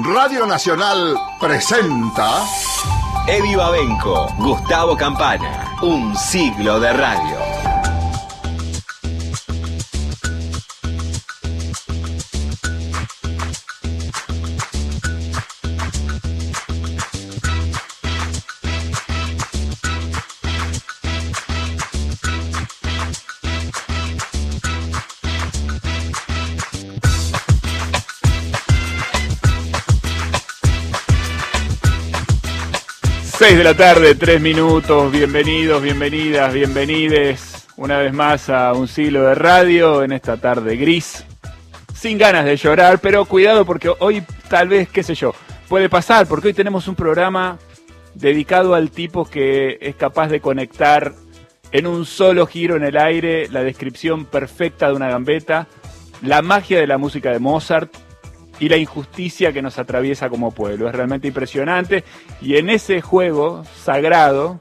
Radio Nacional presenta. Eddie Babenco, Gustavo Campana, un siglo de radio. 6 de la tarde, 3 minutos, bienvenidos, bienvenidas, bienvenides una vez más a un siglo de radio en esta tarde gris, sin ganas de llorar, pero cuidado porque hoy tal vez, qué sé yo, puede pasar, porque hoy tenemos un programa dedicado al tipo que es capaz de conectar en un solo giro en el aire la descripción perfecta de una gambeta, la magia de la música de Mozart, y la injusticia que nos atraviesa como pueblo. Es realmente impresionante y en ese juego sagrado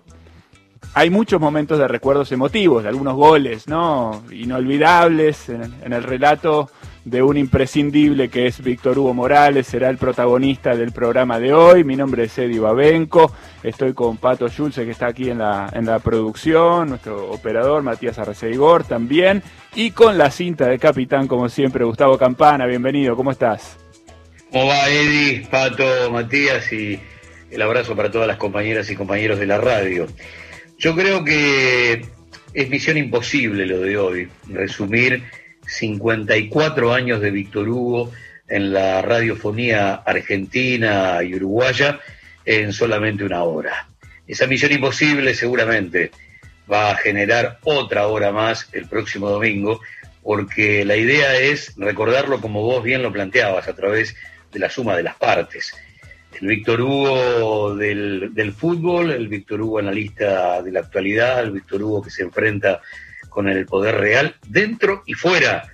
hay muchos momentos de recuerdos emotivos, de algunos goles, ¿no? Inolvidables en, el relato de un imprescindible que es Víctor Hugo Morales, será el protagonista del programa de hoy. Mi nombre es Eddie Babenco, estoy con Pato Schulze que está aquí en la, en la producción, nuestro operador Matías Arreceigor también, y con la cinta de capitán como siempre Gustavo Campana, bienvenido, ¿cómo estás? ¿Cómo va Eddie, Pato, Matías y el abrazo para todas las compañeras y compañeros de la radio? Yo creo que es misión imposible lo de hoy, resumir 54 años de Víctor Hugo en la radiofonía argentina y uruguaya en solamente una hora. Esa misión imposible seguramente va a generar otra hora más el próximo domingo, porque la idea es recordarlo como vos bien lo planteabas a través de la suma de las partes. El Víctor Hugo del, fútbol, el Víctor Hugo analista de la actualidad, el Víctor Hugo que se enfrenta con el poder real dentro y fuera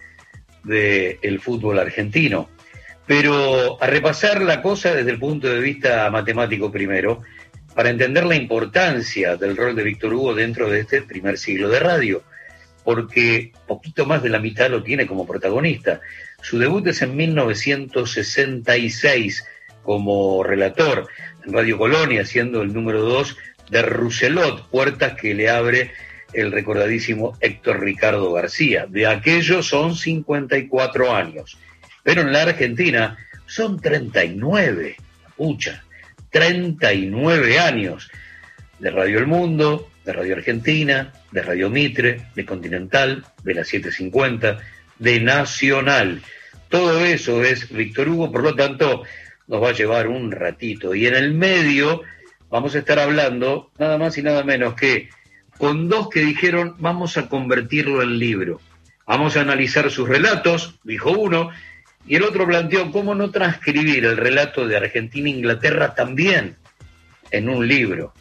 del fútbol argentino. Pero a repasar la cosa desde el punto de vista matemático primero, para entender la importancia del rol de Víctor Hugo dentro de este primer siglo de radio, porque poquito más de la mitad lo tiene como protagonista. Su debut es en 1966 como relator en Radio Colonia, siendo el número dos de Rousselot, puertas que le abre el recordadísimo Héctor Ricardo García. De aquellos son 54 años, pero en la Argentina son 39, pucha, 39 años de Radio El Mundo, de Radio Argentina, de Radio Mitre, de Continental, de la 750, de Nacional. Todo eso es Víctor Hugo, por lo tanto, nos va a llevar un ratito. Y en el medio vamos a estar hablando nada más y nada menos que con dos que dijeron vamos a convertirlo en libro. Vamos a analizar sus relatos, dijo uno, y el otro planteó cómo no transcribir el relato de Argentina e Inglaterra también en un libro.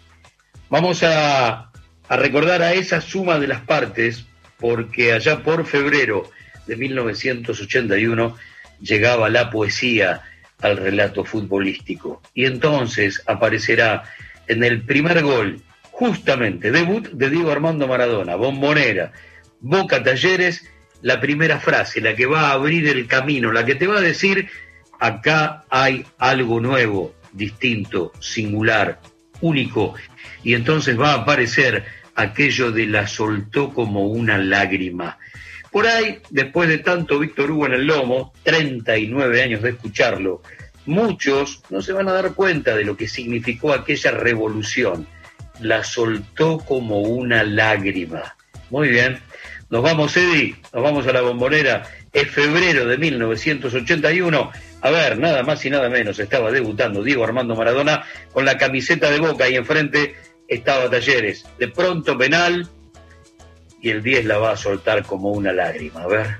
Vamos a, a recordar a esa suma de las partes, porque allá por febrero de 1981 llegaba la poesía al relato futbolístico. Y entonces aparecerá en el primer gol, justamente, debut de Diego Armando Maradona, bombonera, Boca Talleres, la primera frase, la que va a abrir el camino, la que te va a decir, acá hay algo nuevo, distinto, singular, único. Y entonces va a aparecer aquello de la soltó como una lágrima. Por ahí, después de tanto Víctor Hugo en el lomo, 39 años de escucharlo, muchos no se van a dar cuenta de lo que significó aquella revolución. La soltó como una lágrima. Muy bien. Nos vamos, Eddie, nos vamos a la bombonera. Es febrero de 1981. A ver, nada más y nada menos, estaba debutando Diego Armando Maradona con la camiseta de boca y enfrente estaba Talleres. De pronto penal, y el 10 la va a soltar como una lágrima. A ver.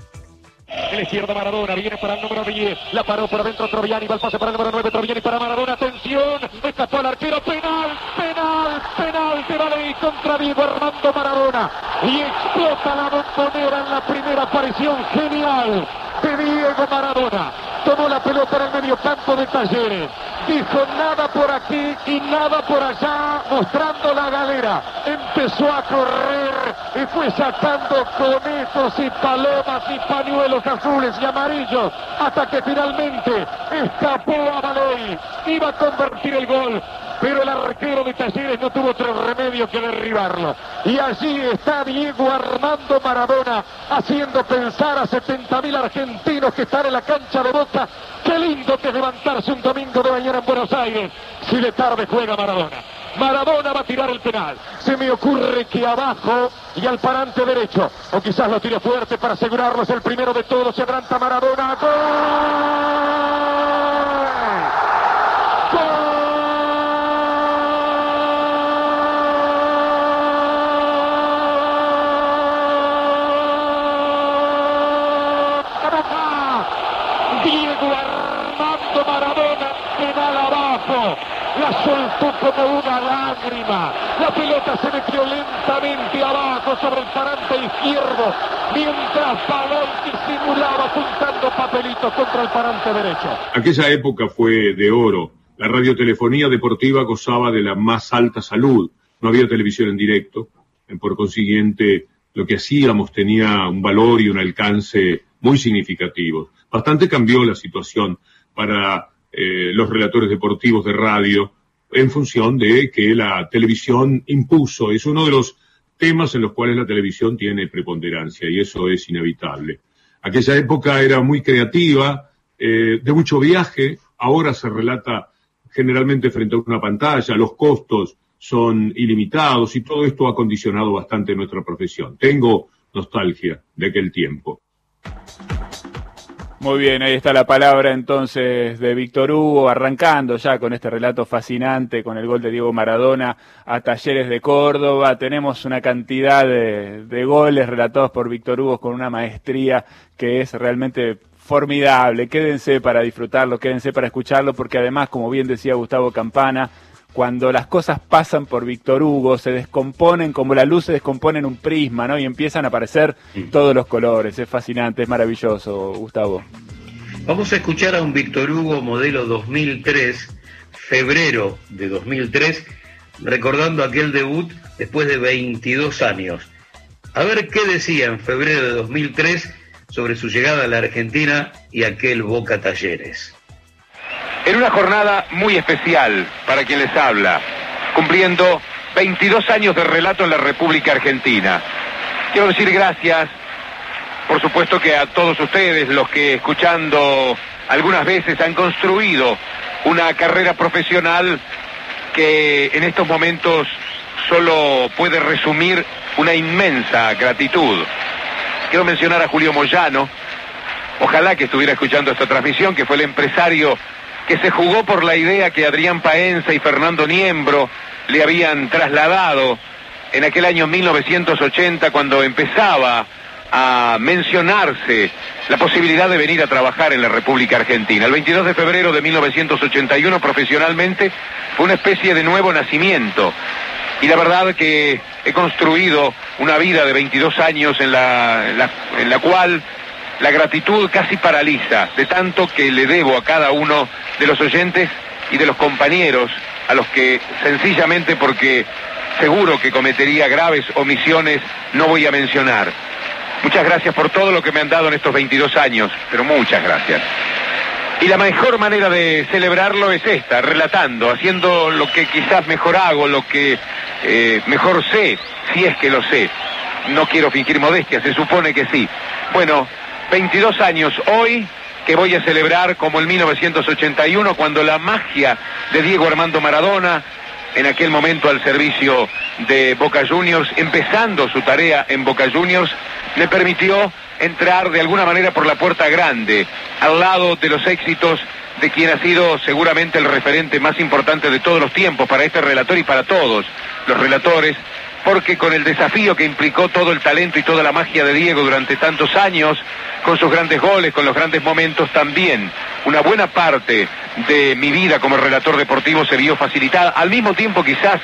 El izquierdo Maradona, viene para el número 10, la paró por adentro Troviani, va el pase para el número 9, Troviani para Maradona, atención, escapó al arquero, penal, penal, penal de Valle contra Diego Armando Maradona, y explota la bombonera en la primera aparición. Genial de Diego Maradona, tomó la pelota en medio campo de Talleres, dijo nada por aquí y nada por allá, mostrando la galera. Empezó a correr y fue sacando conejos y palomas y pañuelos azules y amarillos hasta que finalmente escapó a penal. Iba a convertir el gol pero el arquero de Talleres no tuvo otro remedio que derribarlo. Y allí está Diego Armando Maradona haciendo pensar a 70.000 argentinos que están en la cancha de Boca. Qué lindo que es levantarse un domingo de mañana en Buenos Aires si de tarde juega Maradona. Maradona va a tirar el penal. Se me ocurre que abajo y al parante derecho, o quizás lo tire fuerte para asegurarlo, es el primero de todos. Se adelanta Maradona. ¡Gol! Diego Armando Maradona, penal abajo. La soltó como una lágrima. La pelota se metió lentamente abajo sobre el parante izquierdo, mientras Palol disimulaba apuntando papelitos contra el parante derecho. Aquella época fue de oro. La radiotelefonía deportiva gozaba de la más alta salud. No había televisión en directo. Por consiguiente, lo que hacíamos tenía un valor y un alcance muy significativos. Bastante cambió la situación para eh, los relatores deportivos de radio en función de que la televisión impuso. Es uno de los temas en los cuales la televisión tiene preponderancia y eso es inevitable. Aquella época era muy creativa, eh, de mucho viaje, ahora se relata generalmente frente a una pantalla, los costos son ilimitados y todo esto ha condicionado bastante nuestra profesión. Tengo nostalgia de aquel tiempo. Muy bien, ahí está la palabra entonces de Víctor Hugo, arrancando ya con este relato fascinante, con el gol de Diego Maradona a Talleres de Córdoba. Tenemos una cantidad de, de goles relatados por Víctor Hugo con una maestría que es realmente formidable. Quédense para disfrutarlo, quédense para escucharlo, porque además, como bien decía Gustavo Campana, cuando las cosas pasan por Víctor Hugo, se descomponen como la luz se descompone en un prisma, ¿no? Y empiezan a aparecer todos los colores. Es fascinante, es maravilloso, Gustavo. Vamos a escuchar a un Víctor Hugo modelo 2003, febrero de 2003, recordando aquel debut después de 22 años. A ver qué decía en febrero de 2003 sobre su llegada a la Argentina y aquel Boca Talleres en una jornada muy especial para quien les habla, cumpliendo 22 años de relato en la República Argentina. Quiero decir gracias, por supuesto que a todos ustedes, los que escuchando algunas veces han construido una carrera profesional que en estos momentos solo puede resumir una inmensa gratitud. Quiero mencionar a Julio Moyano, ojalá que estuviera escuchando esta transmisión, que fue el empresario que se jugó por la idea que Adrián Paenza y Fernando Niembro le habían trasladado en aquel año 1980 cuando empezaba a mencionarse la posibilidad de venir a trabajar en la República Argentina. El 22 de febrero de 1981 profesionalmente fue una especie de nuevo nacimiento y la verdad que he construido una vida de 22 años en la, en la, en la cual la gratitud casi paraliza, de tanto que le debo a cada uno de los oyentes y de los compañeros, a los que sencillamente porque seguro que cometería graves omisiones no voy a mencionar. Muchas gracias por todo lo que me han dado en estos 22 años, pero muchas gracias. Y la mejor manera de celebrarlo es esta, relatando, haciendo lo que quizás mejor hago, lo que eh, mejor sé, si es que lo sé. No quiero fingir modestia, se supone que sí. Bueno, 22 años hoy que voy a celebrar como el 1981 cuando la magia de Diego Armando Maradona en aquel momento al servicio de Boca Juniors, empezando su tarea en Boca Juniors, me permitió entrar de alguna manera por la puerta grande, al lado de los éxitos de quien ha sido seguramente el referente más importante de todos los tiempos para este relator y para todos los relatores, porque con el desafío que implicó todo el talento y toda la magia de Diego durante tantos años, con sus grandes goles, con los grandes momentos también. Una buena parte de mi vida como relator deportivo se vio facilitada, al mismo tiempo quizás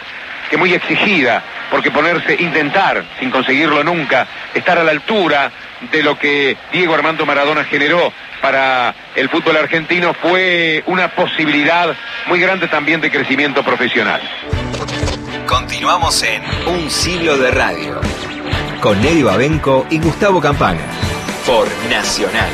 que muy exigida, porque ponerse, intentar, sin conseguirlo nunca, estar a la altura de lo que Diego Armando Maradona generó para el fútbol argentino fue una posibilidad muy grande también de crecimiento profesional. Continuamos en Un siglo de radio con Nelly Babenco y Gustavo Campana por Nacional.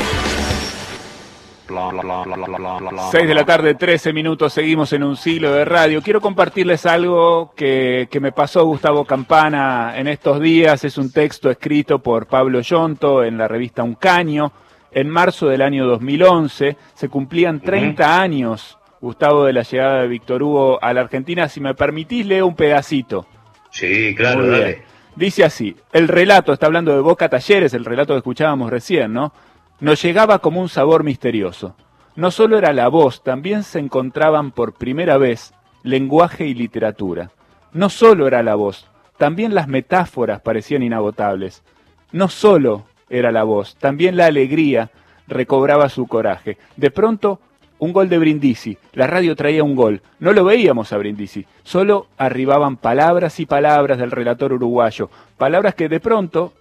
6 de la tarde, 13 minutos, seguimos en un siglo de radio. Quiero compartirles algo que, que, me pasó Gustavo Campana en estos días. Es un texto escrito por Pablo Yonto en la revista Un Caño. En marzo del año 2011 se cumplían 30 uh -huh. años, Gustavo, de la llegada de Víctor Hugo a la Argentina. Si me permitís, leo un pedacito. Sí, claro, dale. Dice así, el relato, está hablando de Boca Talleres, el relato que escuchábamos recién, ¿no? Nos llegaba como un sabor misterioso. No solo era la voz, también se encontraban por primera vez lenguaje y literatura. No solo era la voz, también las metáforas parecían inagotables. No solo era la voz, también la alegría recobraba su coraje. De pronto, un gol de Brindisi, la radio traía un gol, no lo veíamos a Brindisi, solo arribaban palabras y palabras del relator uruguayo, palabras que de pronto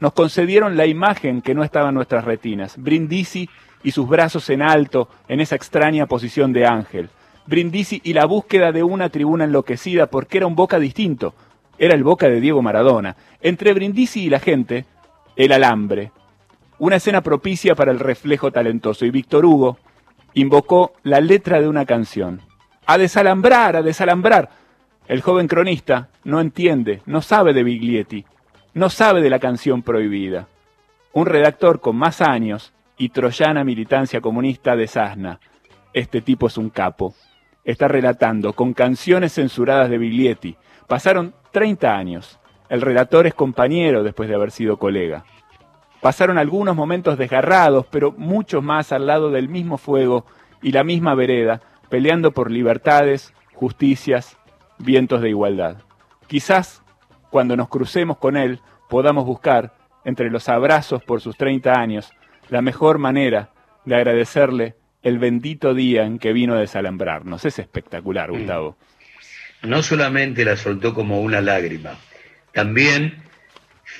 nos concedieron la imagen que no estaba en nuestras retinas. Brindisi y sus brazos en alto en esa extraña posición de ángel. Brindisi y la búsqueda de una tribuna enloquecida porque era un boca distinto. Era el boca de Diego Maradona. Entre Brindisi y la gente, el alambre. Una escena propicia para el reflejo talentoso. Y Víctor Hugo invocó la letra de una canción. A desalambrar, a desalambrar. El joven cronista no entiende, no sabe de Biglietti no sabe de la canción prohibida. Un redactor con más años y troyana militancia comunista de Sasna. Este tipo es un capo. Está relatando con canciones censuradas de Biglietti. Pasaron 30 años. El relator es compañero después de haber sido colega. Pasaron algunos momentos desgarrados, pero muchos más al lado del mismo fuego y la misma vereda, peleando por libertades, justicias, vientos de igualdad. Quizás cuando nos crucemos con él, podamos buscar, entre los abrazos por sus 30 años, la mejor manera de agradecerle el bendito día en que vino a desalambrarnos. Es espectacular, Gustavo. No solamente la soltó como una lágrima, también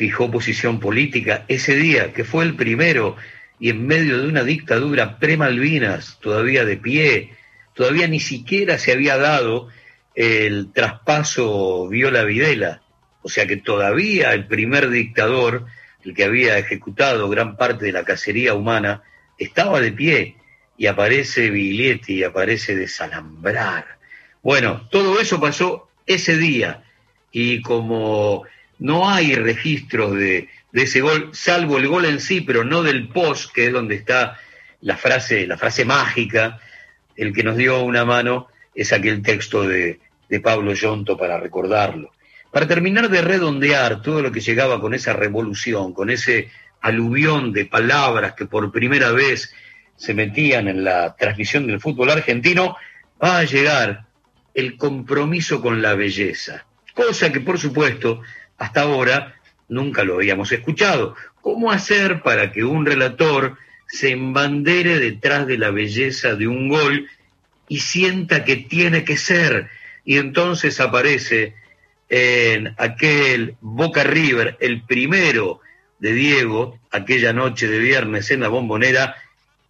fijó posición política ese día, que fue el primero, y en medio de una dictadura pre-Malvinas, todavía de pie, todavía ni siquiera se había dado el traspaso Viola Videla o sea que todavía el primer dictador, el que había ejecutado gran parte de la cacería humana, estaba de pie y aparece Biglietti y aparece desalambrar. Bueno, todo eso pasó ese día y como no hay registros de, ese gol, salvo el gol en sí, pero no del post, que es donde está la frase, la frase mágica, el que nos dio una mano es aquel texto de, de Pablo Yonto para recordarlo. Para terminar de redondear todo lo que llegaba con esa revolución, con ese aluvión de palabras que por primera vez se metían en la transmisión del fútbol argentino, va a llegar el compromiso con la belleza, cosa que por supuesto hasta ahora nunca lo habíamos escuchado. ¿Cómo hacer para que un relator se embandere detrás de la belleza de un gol y sienta que tiene que ser? Y entonces aparece en aquel Boca River, el primero de Diego, aquella noche de viernes en la bombonera,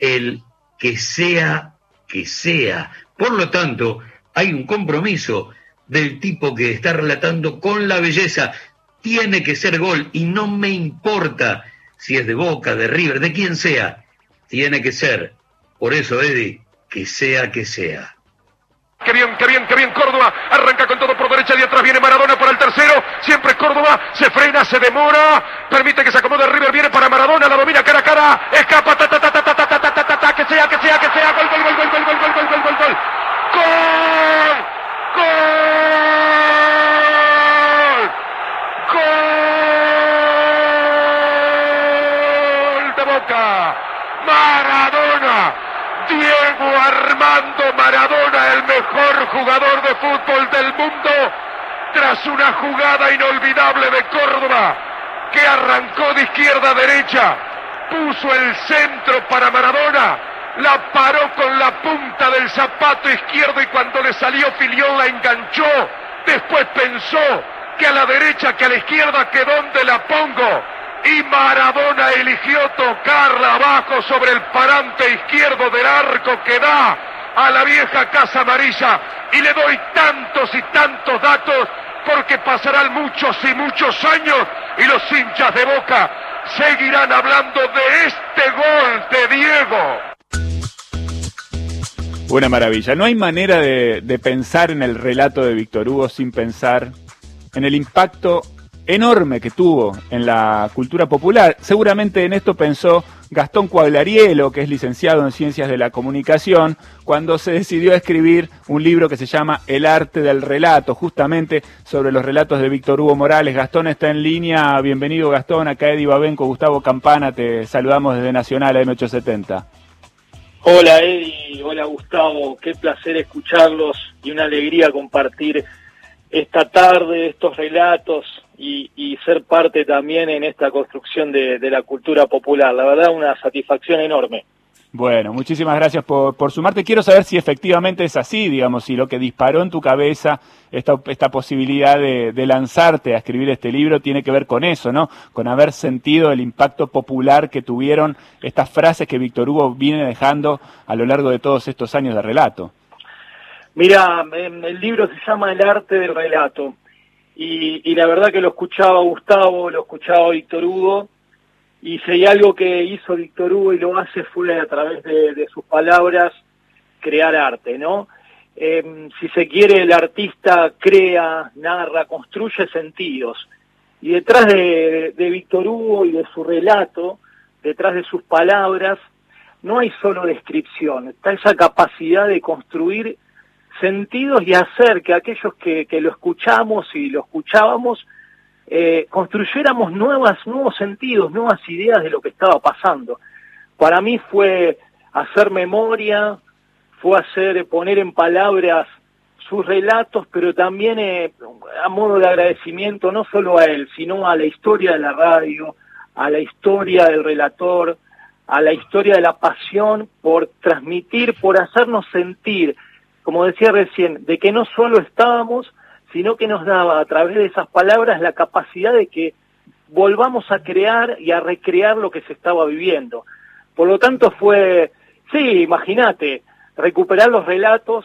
el que sea que sea. Por lo tanto, hay un compromiso del tipo que está relatando con la belleza. Tiene que ser gol y no me importa si es de Boca, de River, de quien sea. Tiene que ser. Por eso, Eddie, que sea que sea. Qué bien, qué bien, qué bien Córdoba. Arranca con todo por derecha y atrás viene Maradona para el tercero. Siempre Córdoba se frena, se demora. Permite que se acomode River. Viene para Maradona, la domina cara a cara. Escapa, ta, ta, ta, ta, ta, ta, ta, ta, ta, ta, que sea, que sea, que sea. Gol, gol, gol, gol, gol, gol, gol, gol, gol, gol, gol. Gol. Gol. De Boca. Maradona. Diego Armando Maradona, el mejor jugador de fútbol del mundo, tras una jugada inolvidable de Córdoba, que arrancó de izquierda a derecha, puso el centro para Maradona, la paró con la punta del zapato izquierdo y cuando le salió Filión la enganchó, después pensó que a la derecha, que a la izquierda, que dónde la pongo, y Maradona eligió tocarla abajo sobre el parante izquierdo del arco que da a la vieja Casa Amarilla y le doy tantos y tantos datos porque pasarán muchos y muchos años y los hinchas de Boca seguirán hablando de este gol de Diego. Una maravilla. No hay manera de, de pensar en el relato de Víctor Hugo sin pensar en el impacto enorme que tuvo en la cultura popular. Seguramente en esto pensó Gastón Cuaglarielo, que es licenciado en Ciencias de la Comunicación, cuando se decidió escribir un libro que se llama El arte del relato, justamente sobre los relatos de Víctor Hugo Morales. Gastón está en línea. Bienvenido, Gastón. Acá Eddie Babenco, Gustavo Campana, te saludamos desde Nacional M870. Hola Eddie, hola Gustavo, qué placer escucharlos y una alegría compartir esta tarde estos relatos y, ser parte también en esta construcción de, la cultura popular. La verdad, una satisfacción enorme. Bueno, muchísimas gracias por, por, sumarte. Quiero saber si efectivamente es así, digamos, si lo que disparó en tu cabeza esta, esta posibilidad de, de, lanzarte a escribir este libro tiene que ver con eso, ¿no? Con haber sentido el impacto popular que tuvieron estas frases que Víctor Hugo viene dejando a lo largo de todos estos años de relato. Mira, el libro se llama El arte del relato y, la verdad que lo escuchaba Gustavo, lo escuchaba Víctor Hugo, y si hay algo que hizo Víctor Hugo y lo hace fue a través de, sus palabras crear arte, ¿no? Em, si se quiere, el artista crea, narra, construye sentidos. Y detrás de, de Víctor Hugo y de su relato, detrás de sus palabras, no hay solo descripción, está esa capacidad de construir sentidos y hacer que aquellos que, lo escuchamos y lo escuchábamos eh, construyéramos nuevas, nuevos sentidos, nuevas ideas de lo que estaba pasando. Para mí fue hacer memoria, fue hacer, poner en palabras sus relatos, pero también eh, a modo de agradecimiento no solo a él, sino a la historia de la radio, a la historia del relator, a la historia de la pasión por transmitir, por hacernos sentir como decía recién, de que no solo estábamos, sino que nos daba a través de esas palabras la capacidad de que volvamos a crear y a recrear lo que se estaba viviendo. Por lo tanto fue, sí, imagínate, recuperar los relatos,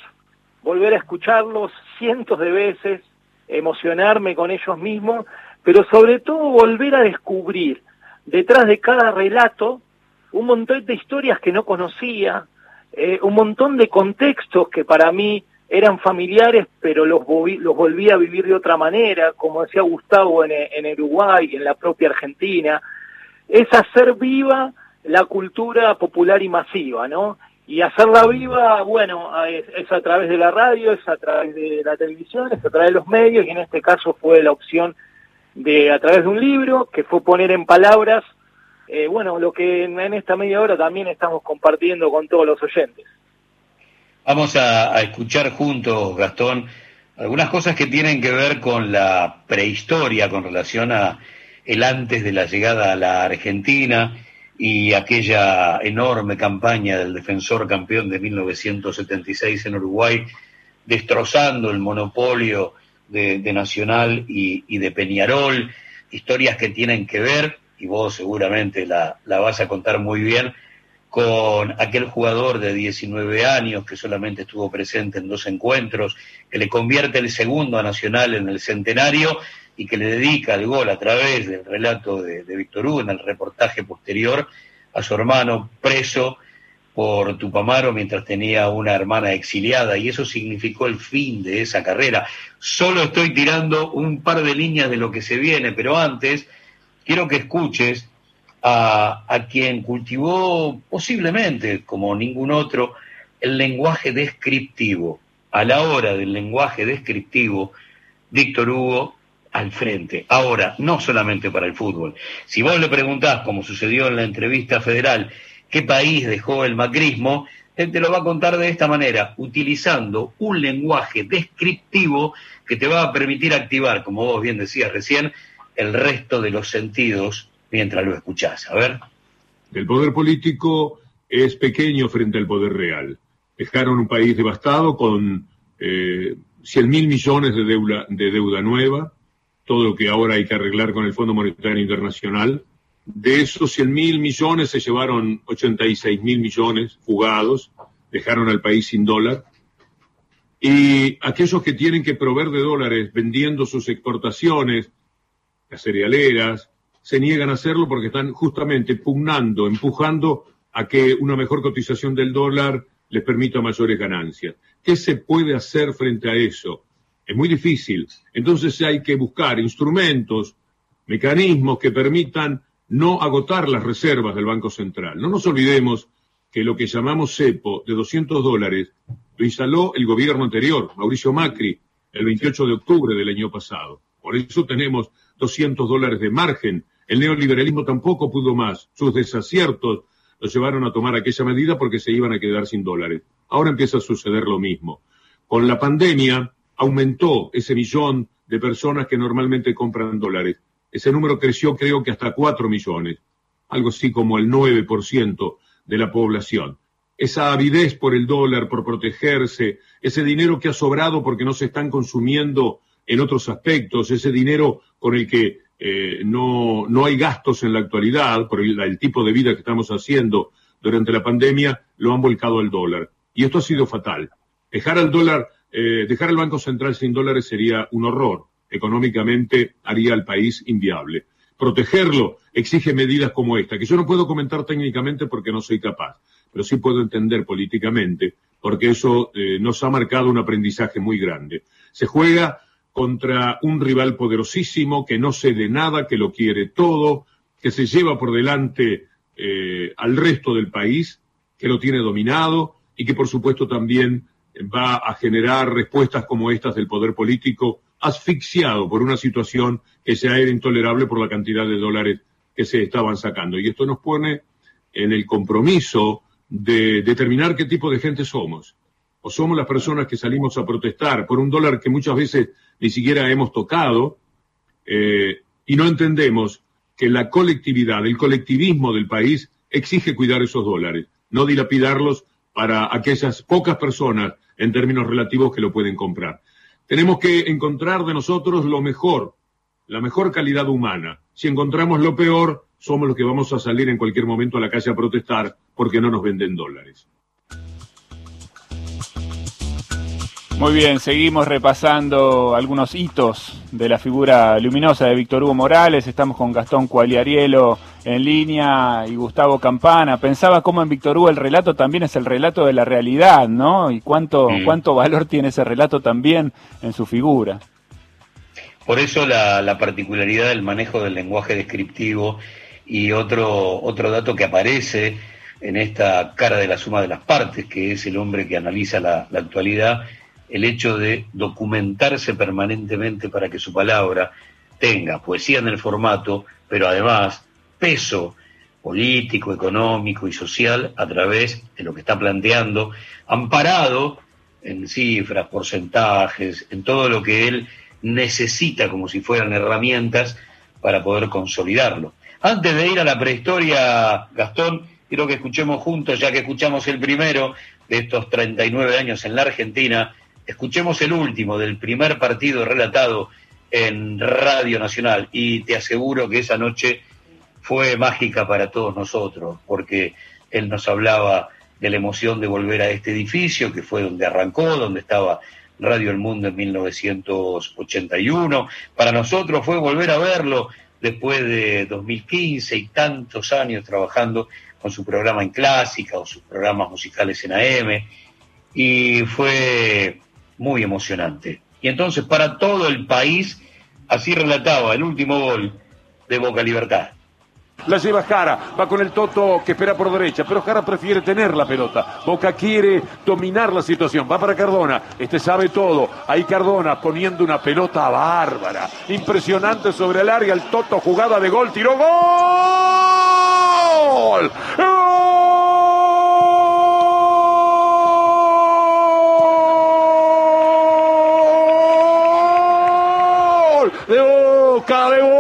volver a escucharlos cientos de veces, emocionarme con ellos mismos, pero sobre todo volver a descubrir detrás de cada relato un montón de historias que no conocía, eh, un montón de contextos que para mí eran familiares, pero los, los volví a vivir de otra manera, como decía Gustavo en, en Uruguay, en la propia Argentina, es hacer viva la cultura popular y masiva, ¿no? Y hacerla viva, bueno, es, a través de la radio, es a través de la televisión, es a través de los medios, y en este caso fue la opción de a través de un libro, que fue poner en palabras eh, bueno, lo que en, esta media hora también estamos compartiendo con todos los oyentes. Vamos a, escuchar juntos, Gastón, algunas cosas que tienen que ver con la prehistoria con relación a el antes de la llegada a la Argentina y aquella enorme campaña del defensor campeón de 1976 en Uruguay, destrozando el monopolio de, Nacional y de Peñarol, historias que tienen que ver y vos seguramente la, la vas a contar muy bien, con aquel jugador de 19 años que solamente estuvo presente en dos encuentros, que le convierte el segundo a Nacional en el centenario y que le dedica el gol a través del relato de, de Víctor Hugo en el reportaje posterior a su hermano preso por Tupamaro mientras tenía una hermana exiliada y eso significó el fin de esa carrera. Solo estoy tirando un par de líneas de lo que se viene, pero antes quiero que escuches a, a, quien cultivó posiblemente, como ningún otro, el lenguaje descriptivo. A la hora del lenguaje descriptivo, Víctor Hugo al frente. Ahora, no solamente para el fútbol. Si vos le preguntás, como sucedió en la entrevista federal, qué país dejó el macrismo, él te lo va a contar de esta manera, utilizando un lenguaje descriptivo que te va a permitir activar, como vos bien decías recién, el resto de los sentidos mientras lo escuchás. A ver. El poder político es pequeño frente al poder real. Dejaron un país devastado con eh, 100 mil millones de deuda, de deuda nueva, todo lo que ahora hay que arreglar con el Fondo Monetario Internacional. De esos 100 mil millones se llevaron 86 mil millones fugados, dejaron al país sin dólar. Y aquellos que tienen que proveer de dólares vendiendo sus exportaciones, las cerealeras, se niegan a hacerlo porque están justamente pugnando, empujando a que una mejor cotización del dólar les permita mayores ganancias. ¿Qué se puede hacer frente a eso? Es muy difícil. Entonces hay que buscar instrumentos, mecanismos que permitan no agotar las reservas del Banco Central. No nos olvidemos que lo que llamamos cepo de 200 dólares lo instaló el gobierno anterior, Mauricio Macri, el 28 de octubre del año pasado. Por eso tenemos 200 dólares de margen. El neoliberalismo tampoco pudo más. Sus desaciertos lo llevaron a tomar aquella medida porque se iban a quedar sin dólares. Ahora empieza a suceder lo mismo. Con la pandemia aumentó ese millón de personas que normalmente compran dólares. Ese número creció creo que hasta 4 millones, algo así como el 9% de la población. Esa avidez por el dólar, por protegerse, ese dinero que ha sobrado porque no se están consumiendo en otros aspectos, ese dinero con el que eh, no, no hay gastos en la actualidad por el, tipo de vida que estamos haciendo durante la pandemia, lo han volcado al dólar. Y esto ha sido fatal. Dejar al dólar, eh, dejar el Banco Central sin dólares sería un horror. Económicamente haría al país inviable. Protegerlo exige medidas como esta, que yo no puedo comentar técnicamente porque no soy capaz, pero sí puedo entender políticamente, porque eso eh, nos ha marcado un aprendizaje muy grande. Se juega contra un rival poderosísimo que no cede nada, que lo quiere todo, que se lleva por delante eh, al resto del país, que lo tiene dominado y que por supuesto también va a generar respuestas como estas del poder político asfixiado por una situación que ya era intolerable por la cantidad de dólares que se estaban sacando. Y esto nos pone en el compromiso de determinar qué tipo de gente somos o somos las personas que salimos a protestar por un dólar que muchas veces ni siquiera hemos tocado eh, y no entendemos que la colectividad, el colectivismo del país exige cuidar esos dólares, no dilapidarlos para aquellas pocas personas en términos relativos que lo pueden comprar. Tenemos que encontrar de nosotros lo mejor, la mejor calidad humana. Si encontramos lo peor, somos los que vamos a salir en cualquier momento a la calle a protestar porque no nos venden dólares. Muy bien, seguimos repasando algunos hitos de la figura luminosa de Víctor Hugo Morales. Estamos con Gastón Cualiarielo en línea y Gustavo Campana. Pensaba cómo en Víctor Hugo el relato también es el relato de la realidad, ¿no? Y cuánto, cuánto valor tiene ese relato también en su figura. Por eso la, la particularidad del manejo del lenguaje descriptivo y otro, otro dato que aparece en esta cara de la suma de las partes, que es el hombre que analiza la, la actualidad el hecho de documentarse permanentemente para que su palabra tenga poesía en el formato, pero además peso político, económico y social a través de lo que está planteando, amparado en cifras, porcentajes, en todo lo que él necesita como si fueran herramientas para poder consolidarlo. Antes de ir a la prehistoria, Gastón, quiero que escuchemos juntos, ya que escuchamos el primero de estos 39 años en la Argentina, Escuchemos el último del primer partido relatado en Radio Nacional y te aseguro que esa noche fue mágica para todos nosotros, porque él nos hablaba de la emoción de volver a este edificio, que fue donde arrancó, donde estaba Radio El Mundo en 1981. Para nosotros fue volver a verlo después de 2015 y tantos años trabajando con su programa en clásica o sus programas musicales en AM. Y fue muy emocionante. Y entonces para todo el país, así relataba el último gol de Boca Libertad. La lleva Jara, va con el Toto que espera por derecha, pero Jara prefiere tener la pelota. Boca quiere dominar la situación, va para Cardona, este sabe todo. Ahí Cardona poniendo una pelota bárbara, impresionante sobre el área, el Toto jugada de gol, tiró gol. De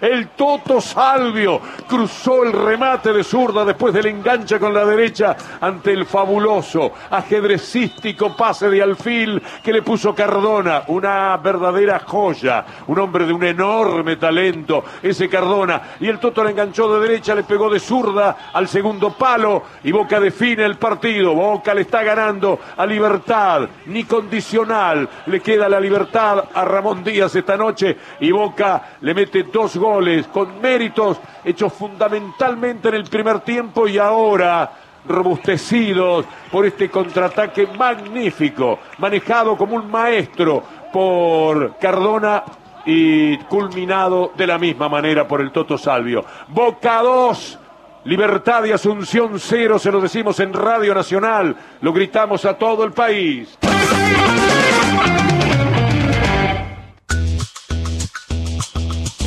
El Toto Salvio cruzó el remate de zurda después del enganche con la derecha ante el fabuloso ajedrecístico pase de alfil que le puso Cardona. Una verdadera joya. Un hombre de un enorme talento, ese Cardona. Y el Toto le enganchó de derecha, le pegó de zurda al segundo palo y Boca define el partido. Boca le está ganando a Libertad, ni condicional. Le queda la libertad a Ramón Díaz esta noche y Boca le mete dos goles con méritos hechos fundamentalmente en el primer tiempo y ahora robustecidos por este contraataque magnífico, manejado como un maestro por Cardona y culminado de la misma manera por el Toto Salvio. Boca 2, Libertad y Asunción 0, se lo decimos en Radio Nacional, lo gritamos a todo el país.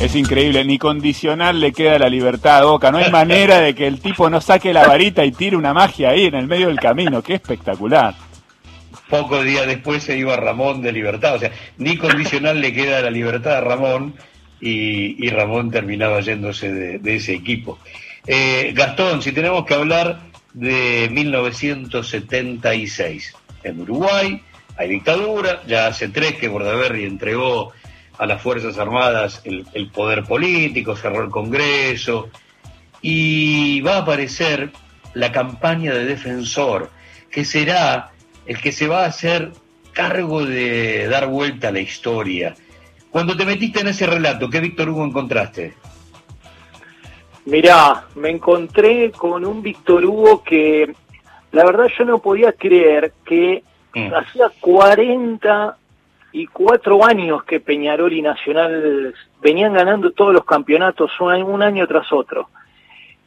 Es increíble, ni condicional le queda la libertad a Boca. No hay manera de que el tipo no saque la varita y tire una magia ahí en el medio del camino. Qué espectacular. Pocos días después se iba Ramón de libertad. O sea, ni condicional le queda la libertad a Ramón y, Ramón terminaba yéndose de, ese equipo. Eh, Gastón, si tenemos que hablar de 1976, en Uruguay hay dictadura, ya hace tres que Bordaberry entregó a las Fuerzas Armadas el, poder político, cerró el Congreso y va a aparecer la campaña de defensor, que será el que se va a hacer cargo de dar vuelta a la historia. Cuando te metiste en ese relato, ¿qué Víctor Hugo encontraste? Mirá, me encontré con un Víctor Hugo que la verdad yo no podía creer que mm. hacía 40 y cuatro años que Peñarol y Nacional venían ganando todos los campeonatos un año tras otro.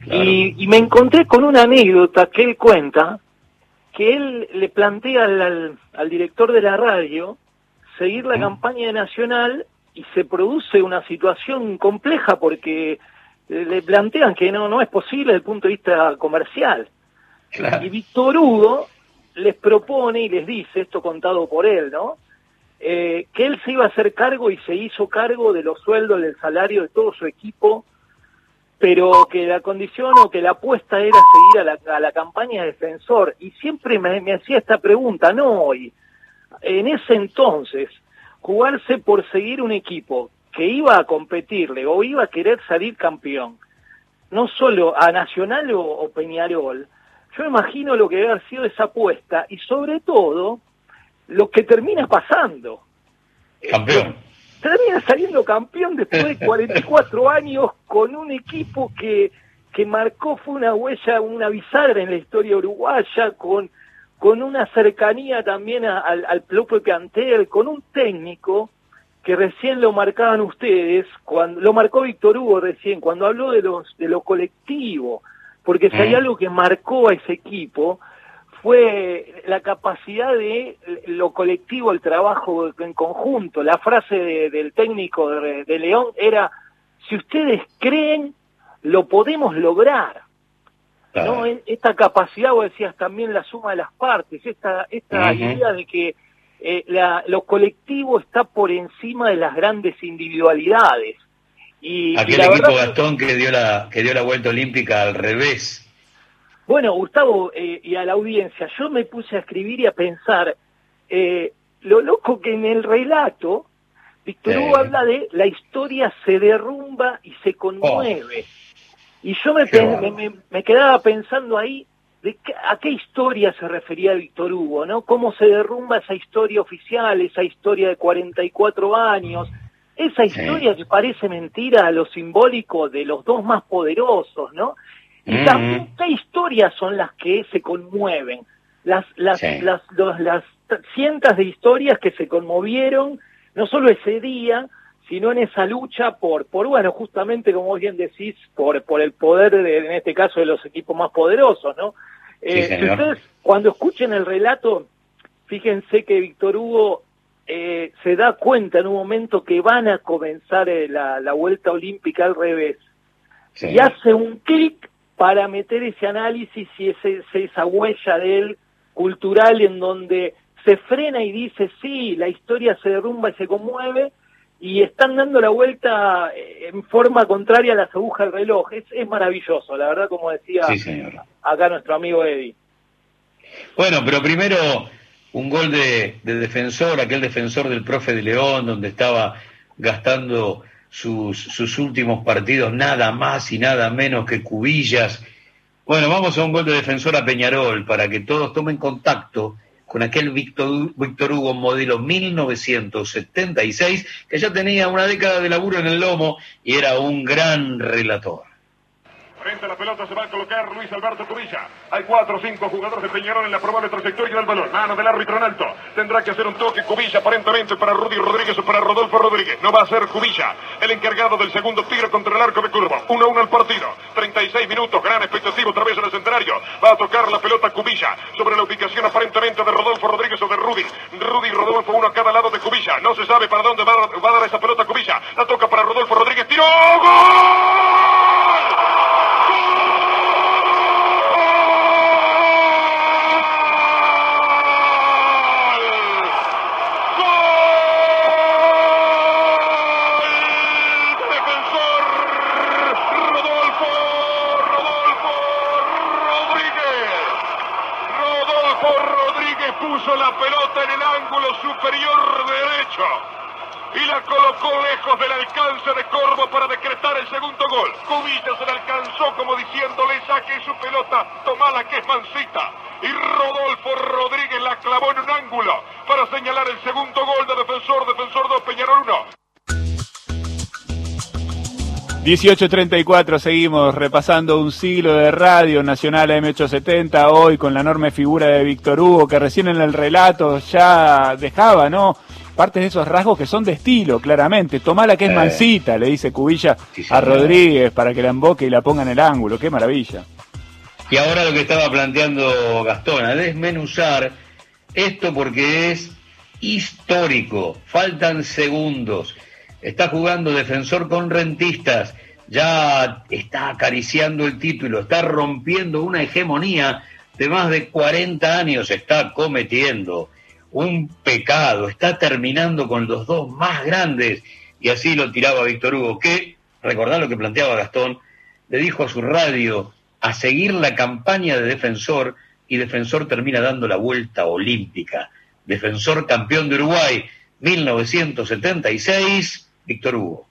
Y, me encontré con una anécdota que él cuenta, que él le plantea al, director de la radio seguir la campaña de Nacional y se produce una situación compleja porque le plantean que no, no es posible desde el punto de vista comercial. Y Víctor Hugo les propone y les dice, esto contado por él, ¿no? Eh, que él se iba a hacer cargo y se hizo cargo de los sueldos, del salario de todo su equipo, pero que la condición o que la apuesta era seguir a la, campaña de defensor. Y siempre me, hacía esta pregunta, no hoy, en ese entonces, jugarse por seguir un equipo que iba a competirle o iba a querer salir campeón, no solo a Nacional o, o Peñarol, yo imagino lo que debe haber sido esa apuesta y sobre todo lo que termina pasando. Campeón. termina saliendo campeón después de 44 años con un equipo que, que marcó, fue una huella, una bisagra en la historia uruguaya, con, con una cercanía también al, al propio plantel, con un técnico que recién lo marcaban ustedes, cuando lo marcó Víctor Hugo recién, cuando habló de los de lo colectivo, porque si hay mm. algo que marcó a ese equipo, fue la capacidad de lo colectivo, el trabajo en conjunto. La frase del técnico de, León era, si ustedes creen, lo podemos lograr. ¿no? Esta capacidad, vos decías también la suma de las partes, esta, esta idea de que eh, lo colectivo está por encima de las grandes individualidades. Y, Aquel equipo Gastón que dio la que dio la vuelta olímpica al revés bueno, Gustavo eh, y a la audiencia, yo me puse a escribir y a pensar, eh, lo loco que en el relato, Víctor Hugo habla de la historia se derrumba y se conmueve. Oh. Y yo me, me, quedaba pensando ahí de a qué historia se refería Víctor Hugo, ¿no? Cómo se derrumba esa historia oficial, esa historia de 44 años, esa historia que parece mentira a lo simbólico de los dos más poderosos, ¿no? Y también, ¿qué historias son las que se conmueven? Las, las, las, las cientos de historias que se conmovieron, no solo ese día, sino en esa lucha por, por bueno, justamente como bien decís, por, por el poder, de, en este caso, de los equipos más poderosos, ¿no? Eh, ustedes, cuando escuchen el relato, fíjense que Víctor Hugo eh, se da cuenta en un momento que van a comenzar eh, la, la, vuelta olímpica al revés. Y hace un clic para meter ese análisis y ese, esa huella de él cultural en donde se frena y dice, sí, la historia se derrumba y se conmueve, y están dando la vuelta eh, en forma contraria a las agujas del reloj. Es, es maravilloso, la verdad, como decía acá nuestro amigo Eddie. Bueno, pero primero un gol de, de, defensor, aquel defensor del profe de León, donde estaba gastando sus, sus últimos partidos, nada más y nada menos que cubillas. Bueno, vamos a un gol de defensor a Peñarol para que todos tomen contacto con aquel Víctor, Víctor Hugo modelo 1976, que ya tenía una década de laburo en el lomo y era un gran relator. Frente a la pelota se va a colocar Luis Alberto Cubilla. Hay cuatro o cinco jugadores de Peñarol en la probable trayectoria del balón. Mano del árbitro en alto. Tendrá que hacer un toque Cubilla aparentemente para Rudy Rodríguez o para Rodolfo Rodríguez. No va a ser Cubilla el encargado del segundo tiro contra el arco de curva. 1-1 el partido. 36 minutos. Gran expectativa otra vez en el centenario. Va a tocar la pelota Cubilla sobre la ubicación aparentemente de Rodolfo Rodríguez o de Rudy. Rudy Rodolfo uno a cada lado de Cubilla. No se sabe para dónde va, va a dar esa pelota Cubilla. La toca para Rodolfo Rodríguez. ¡Tiro! ¡Gol! Defensor Rodolfo, Rodolfo Rodríguez. Rodolfo Rodríguez puso la pelota en el ángulo superior y la colocó lejos del alcance de Corvo para decretar el segundo gol. Cubilla se la alcanzó como diciéndole saque su pelota, tomala que es mansita. Y Rodolfo Rodríguez la clavó en un ángulo para señalar el segundo gol de Defensor, Defensor 2, Peñarol 1. 1834, seguimos repasando un siglo de radio nacional M870, hoy con la enorme figura de Víctor Hugo, que recién en el relato ya dejaba, ¿no? De esos rasgos que son de estilo, claramente. Tomala que es Eh. mansita, le dice Cubilla Sí, a. Rodríguez para que la emboque y la ponga en el ángulo. Qué maravilla. Y ahora lo que estaba planteando Gastón, a desmenuzar esto porque es histórico, faltan segundos, está jugando defensor con rentistas, ya está acariciando el título, está rompiendo una hegemonía de más de 40 años, está cometiendo un pecado, está terminando con los dos más grandes, y así lo tiraba Víctor Hugo, que, recordad lo que planteaba Gastón, le dijo a su radio a seguir la campaña de defensor y defensor termina dando la vuelta olímpica. Defensor campeón de Uruguay 1976, Víctor Hugo.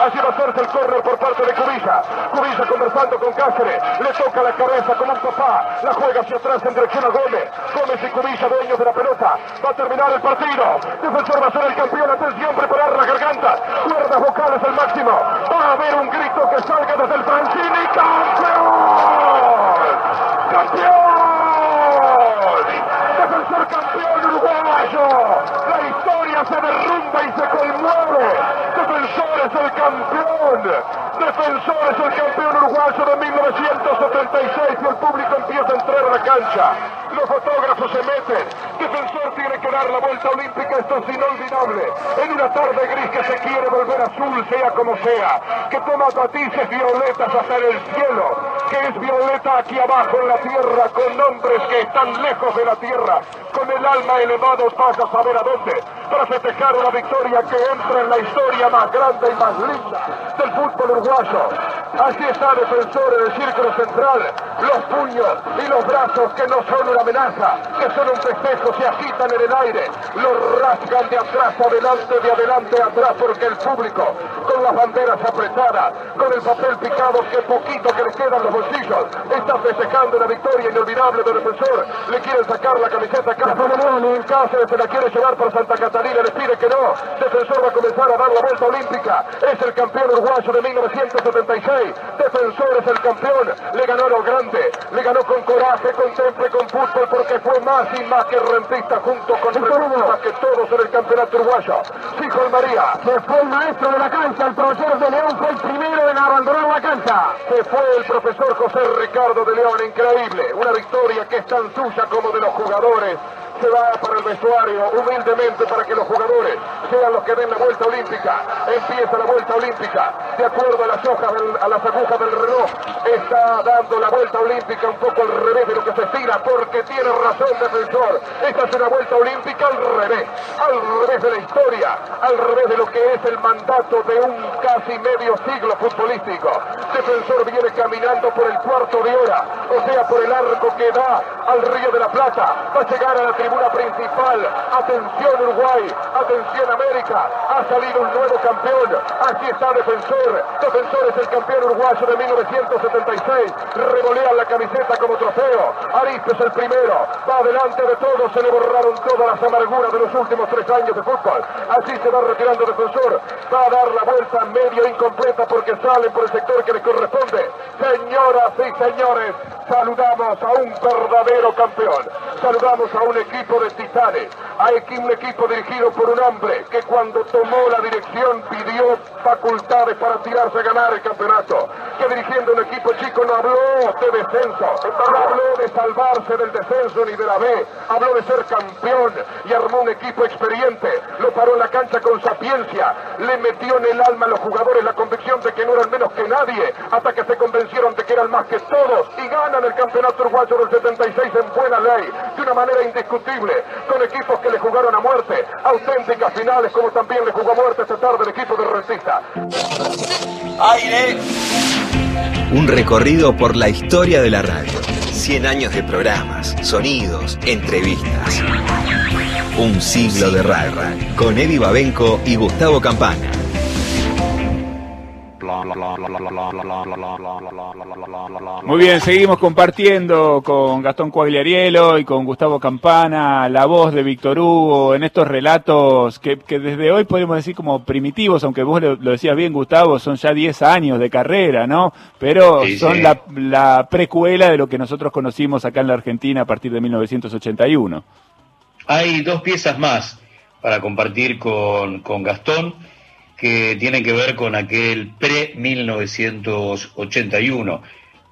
Así va a hacerse el córner por parte de Cubilla. Cubilla conversando con Cáceres. Le toca la cabeza como un papá. La juega hacia atrás en dirección a Gómez. Gómez y Cubilla, dueños de la pelota. Va a terminar el partido. Defensor va a ser el campeón. Atención, preparar la garganta. Cuerdas vocales al máximo. Va a haber un grito que salga desde el Francini. ¡Campeón! ¡Campeón! Defensor campeón uruguayo. La historia se derrumba y se conmueve. Defensor es el campeón. Defensor es el campeón uruguayo de 1976 y el público empieza a entrar a la cancha. Los fotógrafos se meten. Defensor tiene que dar la vuelta olímpica. Esto es inolvidable. En una tarde gris que se quiere volver azul, sea como sea. Que toma matices violetas hasta en el cielo. Que es violeta aquí abajo en la tierra con hombres que están lejos de la tierra. Con el alma elevado pasa a saber a dónde. Para festejar una victoria que entra en la historia más grande y más linda del fútbol uruguayo. Así está defensor en el círculo central. Los puños y los brazos que no son una amenaza, que son un festejo, se agitan en el aire. Los rasgan de atrás adelante, de adelante atrás, porque el público, con las banderas apretadas, con el papel picado, que poquito que le quedan los bolsillos, está festejando la victoria inolvidable del defensor. Le quieren sacar la camiseta a Cáceres. Cáceres se la quiere llevar para Santa Catalina, le pide que no. Defensor va a comenzar a dar la vuelta olímpica. Es el campeón uruguayo de 1976. Defensor es el campeón. Le ganó a lo grande. Le ganó con coraje, con temple, con fútbol, porque fue más y más que rentista junto con Rentista que todos en el campeonato uruguayo. Sí, Juan María. Se fue el maestro de la cancha. El profesor de León fue el primero en abandonar la cancha. Se fue el profesor José Ricardo de León. Increíble. Una victoria que es tan suya como de los jugadores se va para el vestuario humildemente para que los jugadores sean los que den la vuelta olímpica. Empieza la vuelta olímpica. De acuerdo a las hojas, a las agujas del reloj, está dando la vuelta olímpica un poco al revés de lo que se estira, porque tiene razón defensor. Esta es una vuelta olímpica al revés, al revés de la historia, al revés de lo que es el mandato de un casi medio siglo futbolístico. Defensor viene caminando por el cuarto de hora, o sea, por el arco que da al Río de la Plata. Va a llegar a la tribuna principal. Atención Uruguay, atención América. Ha salido un nuevo campeón. Aquí está Defensor. Defensores el campeón uruguayo de 1976. Revolean la camiseta como trofeo. Arispe es el primero. Va adelante de todos. Se le borraron todas las amarguras de los últimos tres años de fútbol. Así se va retirando defensor. Va a dar la vuelta medio incompleta porque salen por el sector que le corresponde. Señoras y señores, saludamos a un verdadero campeón. Saludamos a un equipo de titanes. A un equipo dirigido por un hombre que cuando tomó la dirección pidió facultades para tirarse a ganar el campeonato. Que dirigiendo un equipo chico no habló de descenso, no habló de salvarse del descenso ni de la B, habló de ser campeón y armó un equipo experiente. Lo paró en la cancha con sapiencia, le metió en el alma a los jugadores la convicción de que no eran menos que nadie, hasta que se convencieron de que eran más que todos y ganan el campeonato uruguayo del 76 en buena ley, de una manera indiscutible, con equipos que le jugaron a muerte, auténticas finales como también le jugó a muerte esta tarde el equipo de Rentista. Aire. Un recorrido por la historia de la radio. 100 años de programas, sonidos, entrevistas. Un siglo de radio. Con Eddie Babenco y Gustavo Campana. Muy bien, seguimos compartiendo con Gastón Coagliarielo y con Gustavo Campana la voz de Víctor Hugo en estos relatos que, desde hoy podemos decir como primitivos, aunque vos lo, decías bien, Gustavo, son ya 10 años de carrera, ¿no? Pero son La, la precuela de lo que nosotros conocimos acá en la Argentina a partir de 1981. Hay dos piezas más para compartir con, con Gastón que tienen que ver con aquel pre-1981.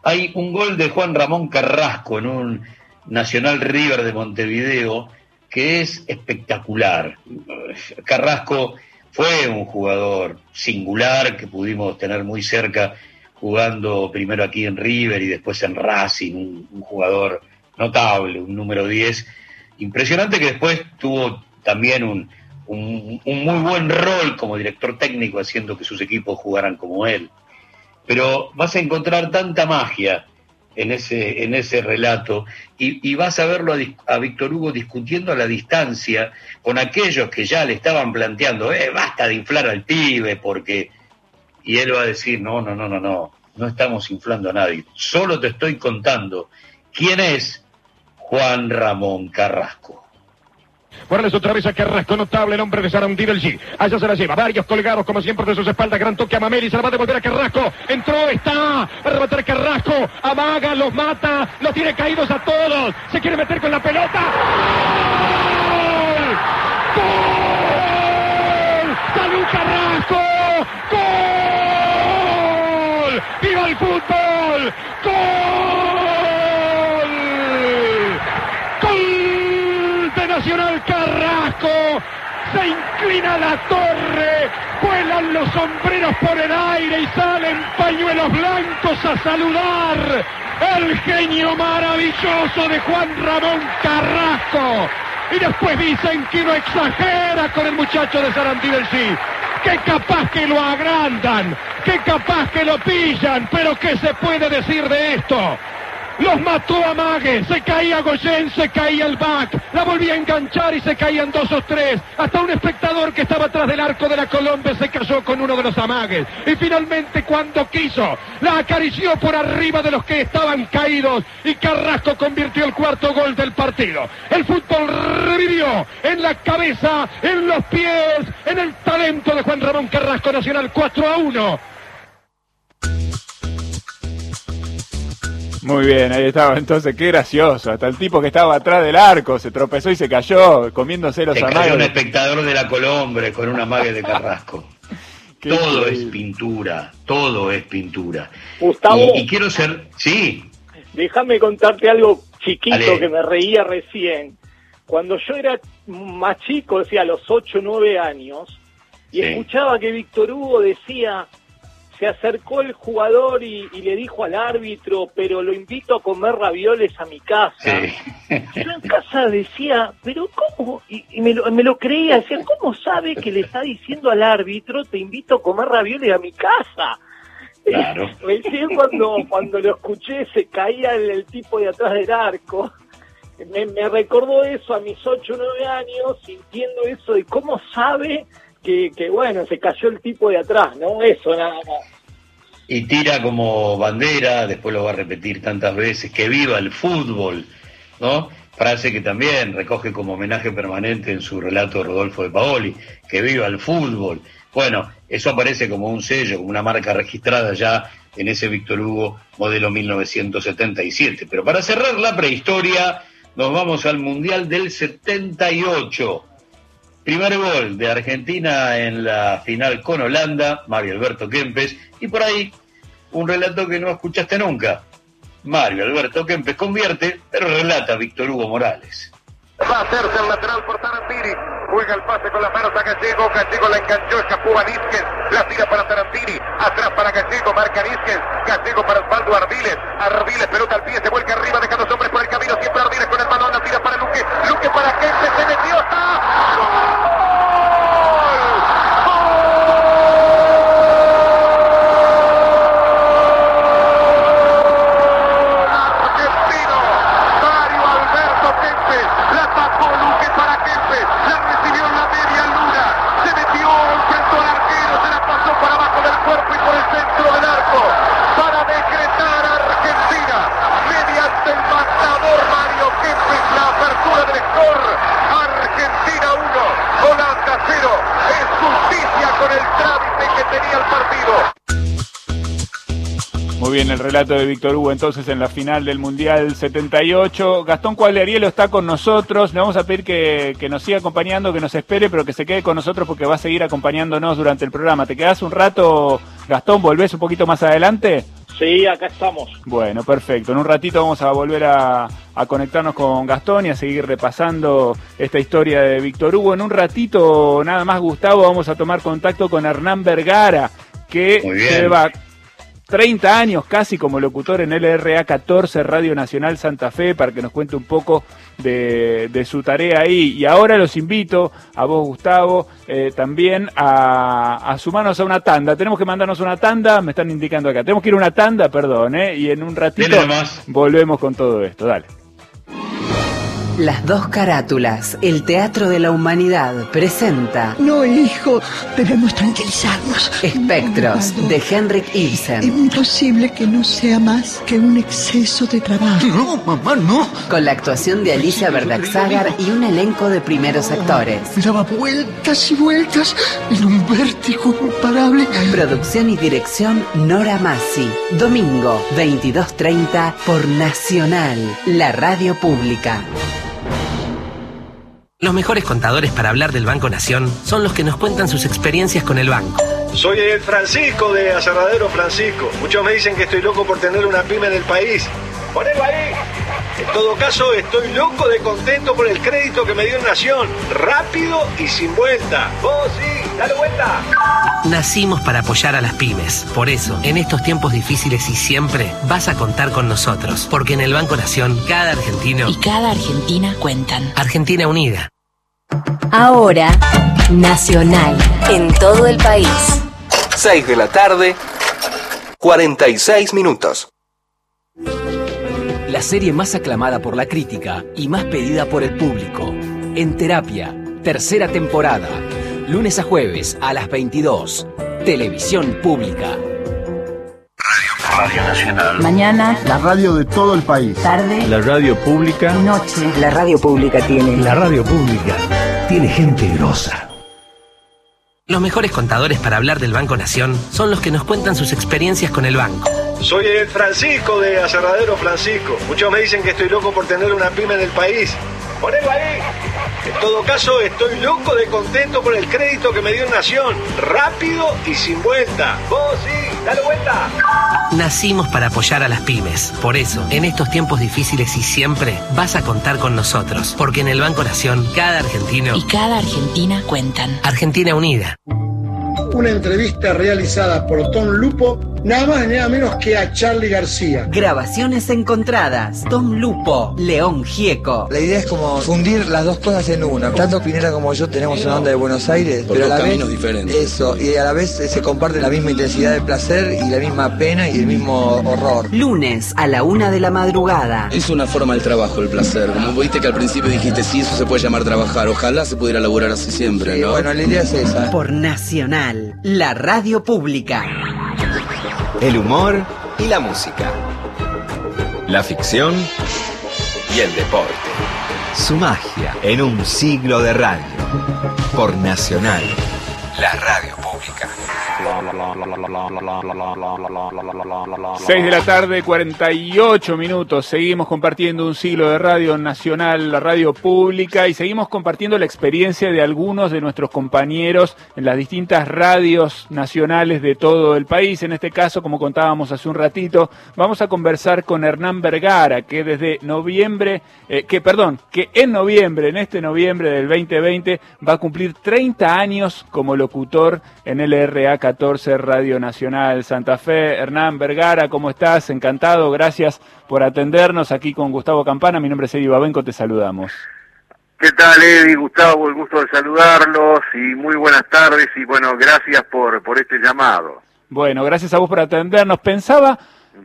Hay un gol de Juan Ramón Carrasco en un Nacional River de Montevideo que es espectacular. Carrasco fue un jugador singular que pudimos tener muy cerca jugando primero aquí en River y después en Racing, un, un jugador notable, un número 10, impresionante que después tuvo también un, un, muy buen rol como director técnico haciendo que sus equipos jugaran como él. Pero vas a encontrar tanta magia en ese, en ese relato y, vas a verlo a, Víctor Hugo discutiendo a la distancia con aquellos que ya le estaban planteando, eh, basta de inflar al pibe porque... Y él va a decir, no, no, no, no, no, no estamos inflando a nadie, solo te estoy contando quién es Juan Ramón Carrasco. Morales otra vez a Carrasco, notable el hombre de Sarandí del G. Allá se la lleva, varios colgados como siempre de sus espaldas. Gran toque a Mameli, se la va a devolver a Carrasco. Entró, está, va a rematar Carrasco. Amaga, los mata, los tiene caídos a todos. Se quiere meter con la pelota. ¡Gol! ¡Gol! ¡Salud Carrasco! ¡Gol! ¡Viva el fútbol! ¡Gol! Nacional Carrasco. Se inclina la torre, vuelan los sombreros por el aire y salen pañuelos blancos a saludar el genio maravilloso de Juan Ramón Carrasco. Y después dicen que no exagera con el muchacho de Sarandí del Sí. Que capaz que lo agrandan, que capaz que lo pillan, pero ¿qué se puede decir de esto? Los mató a Mague, se caía Goyen, se caía el back, la volvía a enganchar y se caían dos o tres. Hasta un espectador que estaba atrás del arco de la Colombia se cayó con uno de los amagues. Y finalmente cuando quiso, la acarició por arriba de los que estaban caídos y Carrasco convirtió el cuarto gol del partido. El fútbol revivió en la cabeza, en los pies, en el talento de Juan Ramón Carrasco Nacional 4 a 1. Muy bien, ahí estaba. Entonces, qué gracioso. Hasta el tipo que estaba atrás del arco se tropezó y se cayó, comiéndose los se cayó un espectador de la Colombre con una mague de Carrasco. todo es pintura, todo es pintura. Gustavo. Y, quiero ser. Sí. Déjame contarte algo chiquito que me reía recién. Cuando yo era más chico, decía a los 8 o 9 años, y escuchaba que Víctor Hugo decía se acercó el jugador y, le dijo al árbitro, pero lo invito a comer ravioles a mi casa. Yo en casa decía, pero ¿cómo? Y, me, lo, creía, decía, ¿cómo sabe que le está diciendo al árbitro, te invito a comer ravioles a mi casa? Claro. Recién cuando, cuando lo escuché se caía el, tipo de atrás del arco. Me, me recordó eso a mis 8 o 9 años, sintiendo eso de cómo sabe que, que, bueno, se cayó el tipo de atrás, ¿no? Eso nada más. Y tira como bandera, después lo va a repetir tantas veces, que viva el fútbol, ¿no? Frase que también recoge como homenaje permanente en su relato Rodolfo de Paoli, que viva el fútbol. Bueno, eso aparece como un sello, como una marca registrada ya en ese Víctor Hugo modelo 1977. Pero para cerrar la prehistoria, nos vamos al Mundial del 78. Primer gol de Argentina en la final con Holanda, Mario Alberto Kempes, y por ahí un relato que no escuchaste nunca. Mario Alberto Kempes convierte, pero relata Víctor Hugo Morales. Va a hacerse el lateral por Tarantini. Juega el pase con las manos a Gallego. Gallego la enganchó, escapó a. La tira para Tarantini. Atrás para Gallego, marca Nísquez. Gallego para Osvaldo Ardiles. Ardiles, pelota al pie, se vuelca arriba, deja dos hombres por el camino. Siempre Ardiles con el balón, la tira para Luque. Luque para Kempes, se metió, está. El relato de Víctor Hugo entonces en la final del Mundial 78. Gastón Cuadriarielo está con nosotros. Le vamos a pedir que, que, nos siga acompañando, que nos espere, pero que se quede con nosotros porque va a seguir acompañándonos durante el programa. ¿Te quedas un rato, Gastón? ¿Volvés un poquito más adelante? Sí, acá estamos. Bueno, perfecto. En un ratito vamos a volver a, a conectarnos con Gastón y a seguir repasando esta historia de Víctor Hugo. En un ratito, nada más, Gustavo, vamos a tomar contacto con Hernán Vergara, que lleva 30 años casi como locutor en LRA 14 Radio Nacional Santa Fe para que nos cuente un poco de, de su tarea ahí. Y ahora los invito a vos, Gustavo, eh, también a, a, sumarnos a una tanda. Tenemos que mandarnos una tanda, me están indicando acá. Tenemos que ir a una tanda, perdón, eh, y en un ratito volvemos con todo esto. Dale. Las dos carátulas, el Teatro de la Humanidad, presenta... No, hijo, debemos tranquilizarnos. Espectros, no, de Henrik Ibsen. Es imposible que no sea más que un exceso de trabajo. No, mamá, no. Con la actuación de Alicia Berdaxagar y un elenco de primeros actores. Daba vueltas y vueltas en un vértigo imparable. Producción y dirección Nora Massi. Domingo, 22.30 por Nacional, la radio pública. Los mejores contadores para hablar del Banco Nación son los que nos cuentan sus experiencias con el banco. Soy el Francisco de Aserradero Francisco. Muchos me dicen que estoy loco por tener una pyme en el país. ¡Ponelo ahí! En todo caso, estoy loco de contento por el crédito que me dio Nación. Rápido y sin vuelta. ¡Oh, sí! ¡Dale vuelta! Nacimos para apoyar a las pymes. Por eso, en estos tiempos difíciles y siempre, vas a contar con nosotros. Porque en el Banco Nación, cada argentino y cada argentina cuentan. Argentina Unida. Ahora, Nacional. En todo el país. 6 de la tarde, 46 minutos. La serie más aclamada por la crítica y más pedida por el público. En terapia, tercera temporada. Lunes a jueves a las 22. Televisión pública. Radio Nacional. Mañana. La radio de todo el país. Tarde. La radio pública. Noche. La radio pública tiene. La radio pública tiene gente grosa. Los mejores contadores para hablar del Banco Nación son los que nos cuentan sus experiencias con el banco. Soy el Francisco de Aserradero Francisco. Muchos me dicen que estoy loco por tener una pyme en el país. ¡Ponelo ahí! En todo caso, estoy loco de contento por el crédito que me dio Nación. Rápido y sin vuelta. ¡Oh, sí! ¡Dale vuelta! Nacimos para apoyar a las pymes. Por eso, en estos tiempos difíciles y siempre, vas a contar con nosotros. Porque en el Banco Nación, cada argentino y cada argentina cuentan. Argentina Unida. Una entrevista realizada por Tom Lupo nada más ni nada menos que a Charlie García. Grabaciones encontradas. Tom Lupo, León Gieco. La idea es como fundir las dos cosas en una. Tanto Pinera como yo tenemos una onda de Buenos Aires, Por pero a la vez caminos diferentes. eso y a la vez se comparte la misma intensidad de placer y la misma pena y el mismo horror. Lunes a la una de la madrugada. Es una forma del trabajo, el placer. Como viste que al principio dijiste, sí, eso se puede llamar trabajar. Ojalá se pudiera laburar así siempre, Sí, ¿no? bueno, la idea es esa. Por Nacional, la radio pública. El humor y la música. La ficción y el deporte. Su magia en un siglo de radio. Por Nacional, la radio pública. 6 de la tarde, 48 minutos. Seguimos compartiendo un siglo de radio nacional, la radio pública, y seguimos compartiendo la experiencia de algunos de nuestros compañeros en las distintas radios nacionales de todo el país. En este caso, como contábamos hace un ratito, vamos a conversar con Hernán Vergara, que desde noviembre, eh, que perdón, que en noviembre, en este noviembre del 2020, va a cumplir 30 años como locutor en LRA 14 Radio Nacional Santa Fe. Hernán Vergara, ¿cómo estás? Encantado, gracias por atendernos aquí con Gustavo Campana. Mi nombre es Eddie Babenco, te saludamos. ¿Qué tal, Eddie? Gustavo, el gusto de saludarlos y muy buenas tardes y bueno, gracias por, por este llamado. Bueno, gracias a vos por atendernos. Pensaba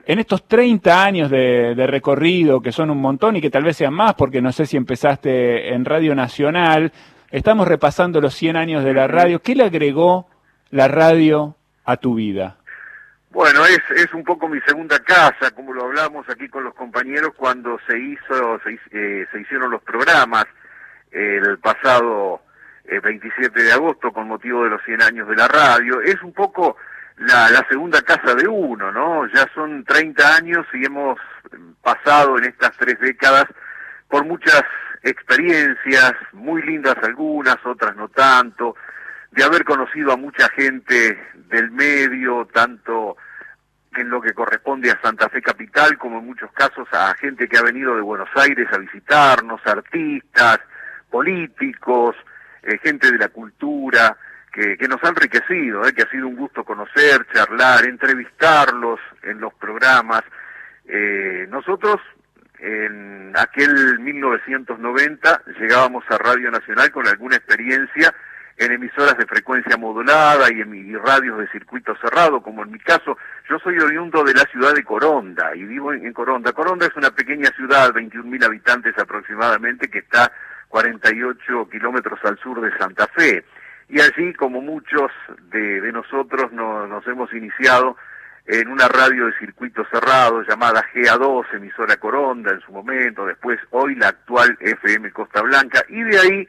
en estos 30 años de, de recorrido, que son un montón y que tal vez sean más, porque no sé si empezaste en Radio Nacional, estamos repasando los 100 años de la radio. ¿Qué le agregó la radio a tu vida? Bueno, es, es un poco mi segunda casa, como lo hablamos aquí con los compañeros cuando se hizo, se, eh, se hicieron los programas el pasado eh, 27 de agosto con motivo de los 100 años de la radio. Es un poco la, la segunda casa de uno, ¿no? Ya son 30 años y hemos pasado en estas tres décadas por muchas experiencias, muy lindas algunas, otras no tanto, de haber conocido a mucha gente del medio, tanto en lo que corresponde a Santa Fe Capital, como en muchos casos a gente que ha venido de Buenos Aires a visitarnos, artistas, políticos, eh, gente de la cultura, que, que nos ha enriquecido, eh, que ha sido un gusto conocer, charlar, entrevistarlos en los programas. Eh, nosotros en aquel 1990 llegábamos a Radio Nacional con alguna experiencia en emisoras de frecuencia modulada y en radios de circuito cerrado, como en mi caso, yo soy oriundo de la ciudad de Coronda y vivo en, Coronda. Coronda es una pequeña ciudad, 21.000 habitantes aproximadamente, que está 48 kilómetros al sur de Santa Fe. Y allí, como muchos de, nosotros, no- nos hemos iniciado en una radio de circuito cerrado llamada GA2, emisora Coronda en su momento, después hoy la actual FM Costa Blanca, y de ahí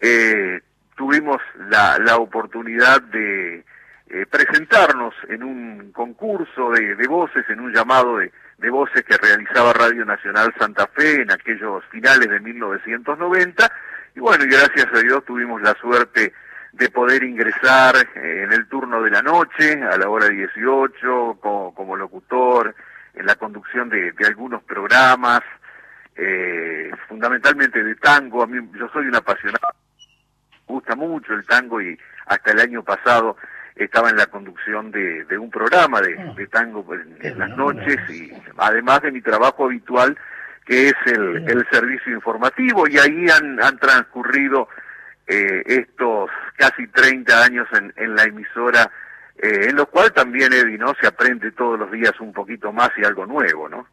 eh, tuvimos la, la oportunidad de eh, presentarnos en un concurso de, de voces, en un llamado de, de voces que realizaba Radio Nacional Santa Fe en aquellos finales de 1990, y bueno, y gracias a Dios tuvimos la suerte de poder ingresar eh, en el turno de la noche, a la hora 18, como, como locutor, en la conducción de, de algunos programas, eh, fundamentalmente de tango. A mí, yo soy un apasionado, gusta mucho el tango y hasta el año pasado estaba en la conducción de, de un programa de, de tango en, en las noches y además de mi trabajo habitual que es el, el servicio informativo y ahí han, han transcurrido eh, estos casi 30 años en, en la emisora, eh, en lo cual también, Eddie, ¿no? Se aprende todos los días un poquito más y algo nuevo, ¿no?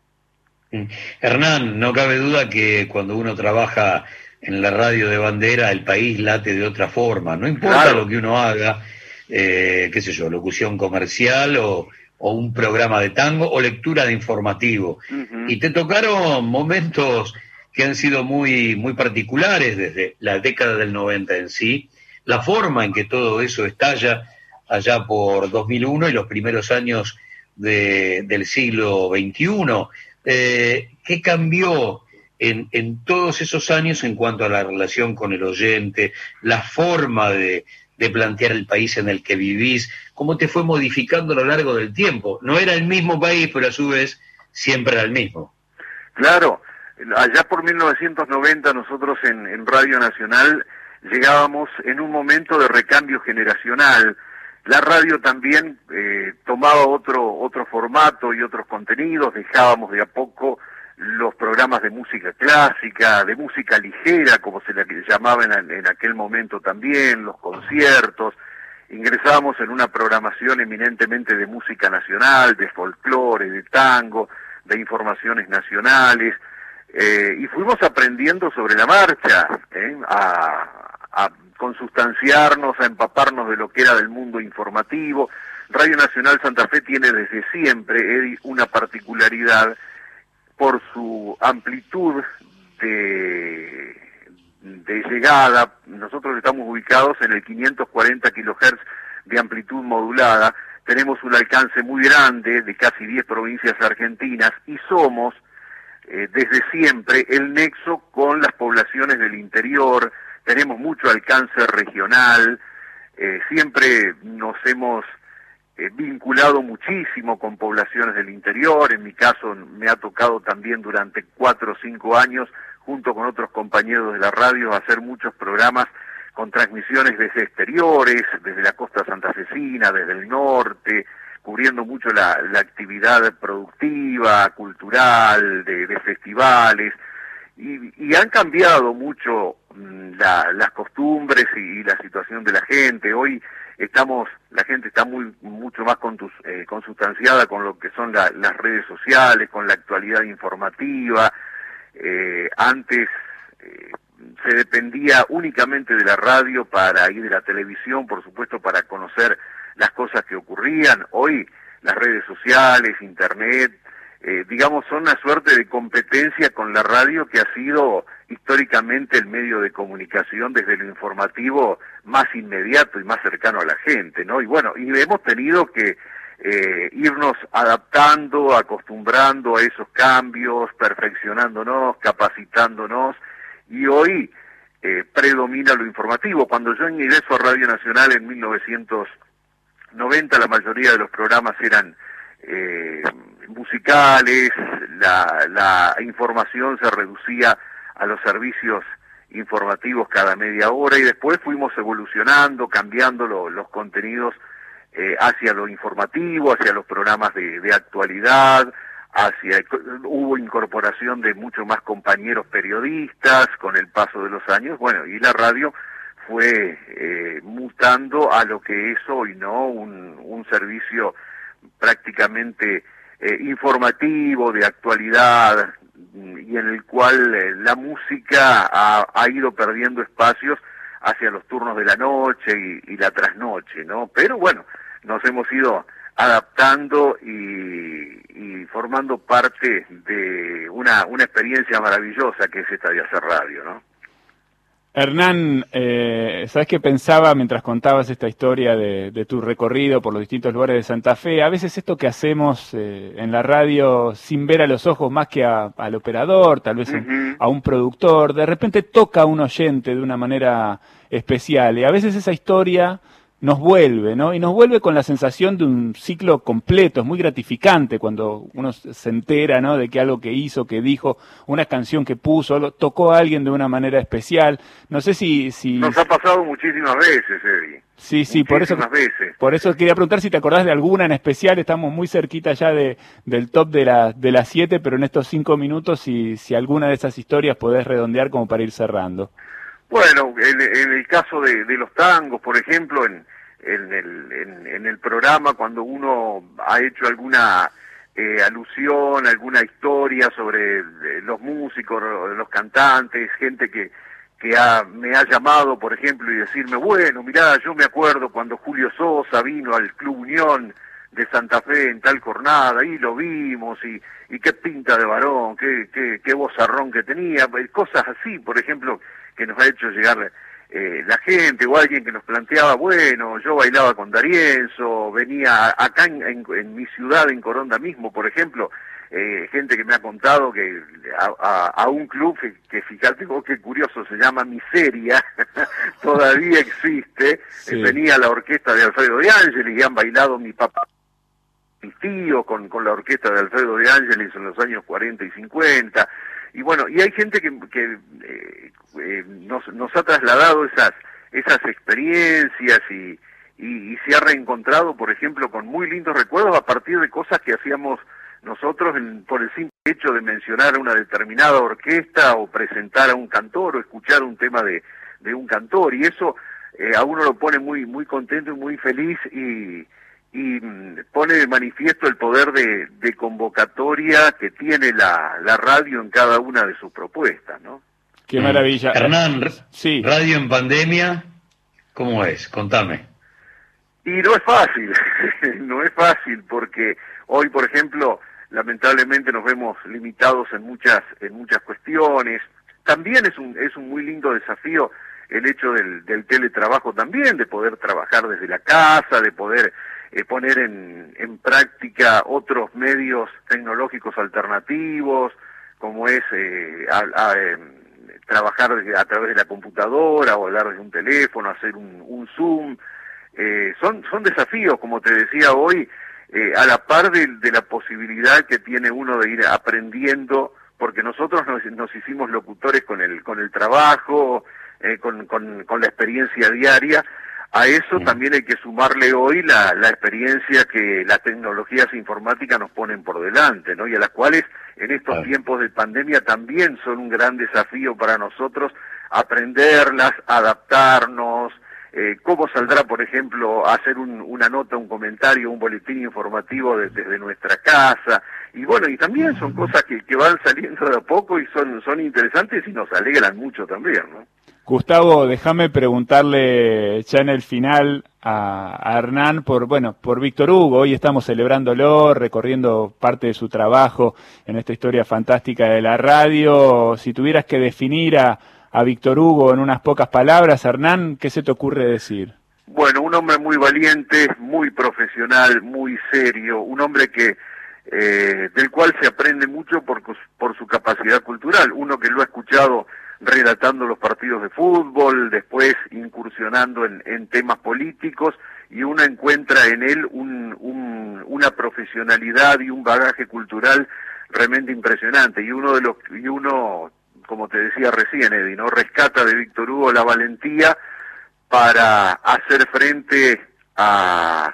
Hernán, no cabe duda que cuando uno trabaja en la radio de bandera, el país late de otra forma. No importa Claro. lo que uno haga, eh, qué sé yo, locución comercial o, o un programa de tango o lectura de informativo. Y te tocaron momentos que han sido muy, muy particulares desde la década del 90 en sí, la forma en que todo eso estalla allá por 2001 y los primeros años de- del siglo XXI. Eh, ¿Qué cambió en, en todos esos años en cuanto a la relación con el oyente, la forma de, plantear el país en el que vivís? ¿Cómo te fue modificando a lo largo del tiempo? No era el mismo país, pero a su vez siempre era el mismo. Claro, allá por 1990 nosotros en, en Radio Nacional llegábamos en un momento de recambio generacional. la radio también eh, tomaba otro, otro formato y otros contenidos, dejábamos de a poco los programas de música clásica, de música ligera, como se le llamaba en, en aquel momento también, los conciertos, ingresábamos en una programación eminentemente de música nacional, de folclore, de tango, de informaciones nacionales, eh, y fuimos aprendiendo sobre la marcha, ¿eh? a, a consustanciarnos, a empaparnos de lo que era del mundo informativo. Radio Nacional Santa Fe tiene desde siempre una particularidad por su amplitud de, llegada. Nosotros estamos ubicados en el 540 kilohertz de amplitud modulada. Tenemos un alcance muy grande de casi 10 provincias argentinas y somos eh, desde siempre el nexo con las poblaciones del interior, tenemos mucho alcance regional, eh, siempre nos hemos eh, vinculado muchísimo con poblaciones del interior, en mi caso me ha tocado también durante cuatro o cinco años, junto con otros compañeros de la radio, hacer muchos programas con transmisiones desde exteriores, desde la costa santafesina, desde el norte, cubriendo mucho la, actividad productiva, cultural, de, festivales, y, y, han cambiado mucho mm, la, las costumbres y, la situación de la gente. Hoy estamos, la gente está muy mucho más contus, eh, consustanciada con lo que son la, las redes sociales, con la actualidad informativa. Eh, antes eh, se dependía únicamente de la radio para ir de la televisión, por supuesto, para conocer las cosas que ocurrían. Hoy las redes sociales, internet, eh, digamos, son una suerte de competencia con la radio que ha sido históricamente el medio de comunicación desde lo informativo más inmediato y más cercano a la gente, ¿no? Y bueno, y hemos tenido que eh, irnos adaptando, acostumbrando a esos cambios, perfeccionándonos, capacitándonos, y hoy eh, predomina lo informativo. Cuando yo ingreso a Radio Nacional en 1990, la mayoría de los programas eran eh, musicales, la, la información se reducía a los servicios informativos cada media hora y después fuimos evolucionando, cambiando lo, los contenidos eh, hacia lo informativo, hacia los programas de, de actualidad, hacia hubo incorporación de muchos más compañeros periodistas con el paso de los años, bueno, y la radio fue eh, mutando a lo que es hoy, ¿no? Un, un servicio prácticamente eh, informativo, de actualidad, y en el cual eh, la música ha, ido perdiendo espacios hacia los turnos de la noche y, y, la trasnoche, ¿no? Pero bueno, nos hemos ido adaptando y, y formando parte de una, una experiencia maravillosa que es esta de hacer radio, ¿no? Hernán, eh, ¿sabes qué pensaba mientras contabas esta historia de, de, tu recorrido por los distintos lugares de Santa Fe? A veces esto que hacemos eh, en la radio sin ver a los ojos más que a, al operador, tal vez uh -huh. a un productor, de repente toca a un oyente de una manera especial. Y a veces esa historia nos vuelve, ¿no? Y nos vuelve con la sensación de un ciclo completo, es muy gratificante cuando uno se entera, ¿no? De que algo que hizo, que dijo, una canción que puso, tocó a alguien de una manera especial. No sé si... si... Nos ha pasado muchísimas veces, Eddie. Sí, sí, por eso, veces. por eso quería preguntar si te acordás de alguna en especial, estamos muy cerquita ya de, del top de, la, de las siete, pero en estos cinco minutos si, si alguna de esas historias podés redondear como para ir cerrando. Bueno, en, en el caso de, de, los tangos, por ejemplo, en, en, el, en, en el programa, cuando uno ha hecho alguna eh, alusión, alguna historia sobre eh, los músicos, los cantantes, gente que, que ha, me ha llamado, por ejemplo, y decirme, bueno, mirá, yo me acuerdo cuando Julio Sosa vino al Club Unión de Santa Fe en tal jornada, y lo vimos, y, y qué pinta de varón, qué, qué, qué vozarrón que tenía, cosas así, por ejemplo, que nos ha hecho llegar eh, la gente o alguien que nos planteaba, bueno, yo bailaba con Darienzo, venía acá en, en, en mi ciudad, en Coronda mismo, por ejemplo, eh, gente que me ha contado que a, a, a un club que, que, fíjate vos qué curioso, se llama Miseria, todavía existe, sí. eh, venía la orquesta de Alfredo de Ángeles y han bailado mi papá mis tíos con, con la orquesta de Alfredo de Ángeles en los años 40 y 50, y bueno, y hay gente que, que eh, eh, nos, nos ha trasladado esas, esas experiencias y, y, y se ha reencontrado, por ejemplo, con muy lindos recuerdos a partir de cosas que hacíamos nosotros en- por el simple hecho de mencionar una determinada orquesta o presentar a un cantor o escuchar un tema de, de un cantor. Y eso eh, a uno lo pone muy muy contento y muy feliz y, y mm, pone de manifiesto el poder de, de convocatoria que tiene la, la radio en cada una de sus propuestas, ¿no? Qué maravilla. Hernán, sí. radio en pandemia, ¿cómo es? Contame. Y no es fácil, no es fácil porque hoy, por ejemplo, lamentablemente nos vemos limitados en muchas en muchas cuestiones. También es un es un muy lindo desafío el hecho del, del teletrabajo también, de poder trabajar desde la casa, de poder eh, poner en, en práctica otros medios tecnológicos alternativos, como es eh, em, trabajar a través de la computadora o hablar desde un teléfono, hacer un, un Zoom. Eh, son, son desafíos, como te decía hoy, eh, a la par de, de la posibilidad que tiene uno de ir aprendiendo, porque nosotros nos, nos hicimos locutores con el, con el trabajo, eh, con, con, con la experiencia diaria. A eso también hay que sumarle hoy la, la experiencia que las tecnologías informáticas nos ponen por delante, ¿no? Y a las cuales en estos tiempos de pandemia también son un gran desafío para nosotros aprenderlas, adaptarnos, eh, cómo saldrá, por ejemplo, hacer un- una nota, un comentario, un boletín informativo de- desde nuestra casa. Y bueno, y también son cosas que, que van saliendo de a poco y son, son interesantes y nos alegran mucho también, ¿no? Gustavo, déjame preguntarle ya en el final a, Hernán por, bueno, por Víctor Hugo. Hoy estamos celebrándolo, recorriendo parte de su trabajo en esta historia fantástica de la radio. Si tuvieras que definir a, Víctor Hugo en unas pocas palabras, Hernán, ¿qué se te ocurre decir? Bueno, un hombre muy valiente, muy profesional, muy serio, un hombre que eh, del cual se aprende mucho por su capacidad cultural. Uno que lo ha escuchado relatando los partidos de fútbol, después incursionando en, en temas políticos, y uno encuentra en él un- un- una profesionalidad y un bagaje cultural realmente impresionante. Y uno de los y uno, como te decía recién, Eddie, ¿no? rescata de Víctor Hugo la valentía para hacer frente a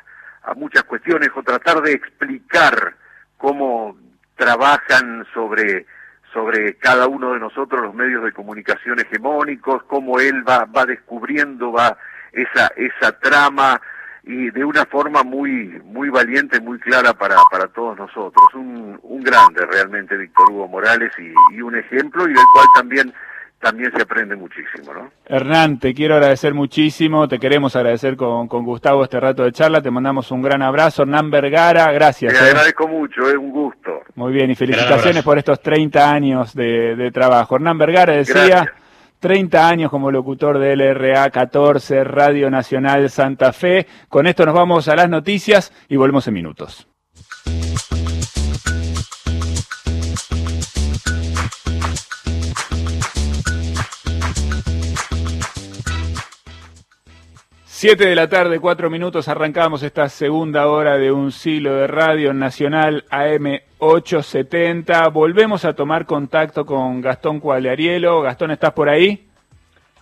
muchas cuestiones o tratar de explicar cómo trabajan sobre sobre cada uno de nosotros los medios de comunicación hegemónicos, cómo él va, va descubriendo va esa, esa trama y de una forma muy, muy valiente, muy clara para, para todos nosotros. Un, un grande realmente Víctor Hugo Morales y, y un ejemplo y del cual también, también se aprende muchísimo, ¿no? Hernán, te quiero agradecer muchísimo, te queremos agradecer con, con Gustavo este rato de charla, te mandamos un gran abrazo. Hernán Vergara, gracias. Te eh. agradezco mucho, es un gusto. Muy bien, y felicitaciones por estos 30 años de, de trabajo. Hernán Vergara decía, Gracias. 30 años como locutor de LRA 14, Radio Nacional Santa Fe. Con esto nos vamos a las noticias y volvemos en minutos. Siete de la tarde, cuatro minutos, arrancamos esta segunda hora de un siglo de radio nacional AM 870. Volvemos a tomar contacto con Gastón Cuagliarielo. Gastón, ¿estás por ahí?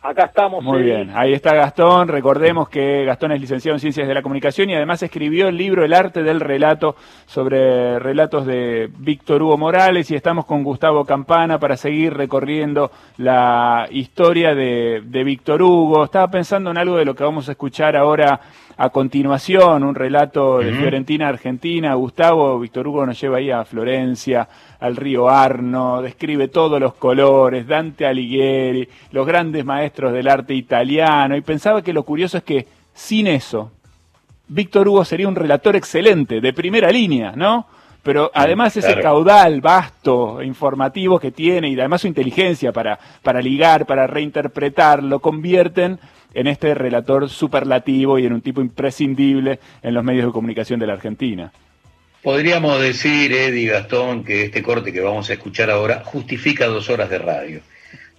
Acá estamos. Muy eh, bien, ahí está Gastón. Recordemos que Gastón es licenciado en Ciencias de la Comunicación y además escribió el libro El arte del relato sobre relatos de Víctor Hugo Morales y estamos con Gustavo Campana para seguir recorriendo la historia de, de Víctor Hugo. Estaba pensando en algo de lo que vamos a escuchar ahora a continuación, un relato de Ujú. Fiorentina, Argentina. Gustavo, Víctor Hugo nos lleva ahí a Florencia, al río Arno, describe todos los colores, Dante Alighieri, los grandes maestros del arte italiano, y pensaba que lo curioso es que sin eso, Víctor Hugo sería un relator excelente, de primera línea, ¿no? Pero además ese caudal vasto, informativo que tiene, y además su inteligencia para, para ligar, para reinterpretar, lo convierten en este relator superlativo y en un tipo imprescindible en los medios de comunicación de la Argentina. Podríamos decir, Eddie Gastón, que este corte que vamos a escuchar ahora justifica dos horas de radio.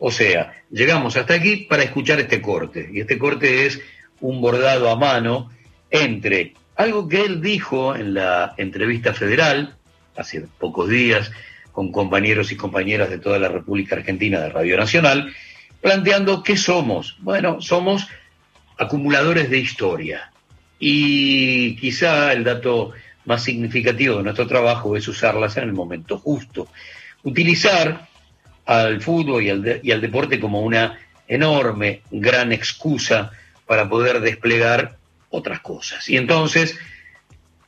O sea, llegamos hasta aquí para escuchar este corte. Y este corte es un bordado a mano entre algo que él dijo en la entrevista federal hace pocos días con compañeros y compañeras de toda la República Argentina de Radio Nacional, planteando qué somos. Bueno, somos acumuladores de historia. Y quizá el dato más significativo de nuestro trabajo es usarlas en el momento justo. Utilizar al fútbol y al, y al deporte como una enorme, gran excusa para poder desplegar otras cosas. Y entonces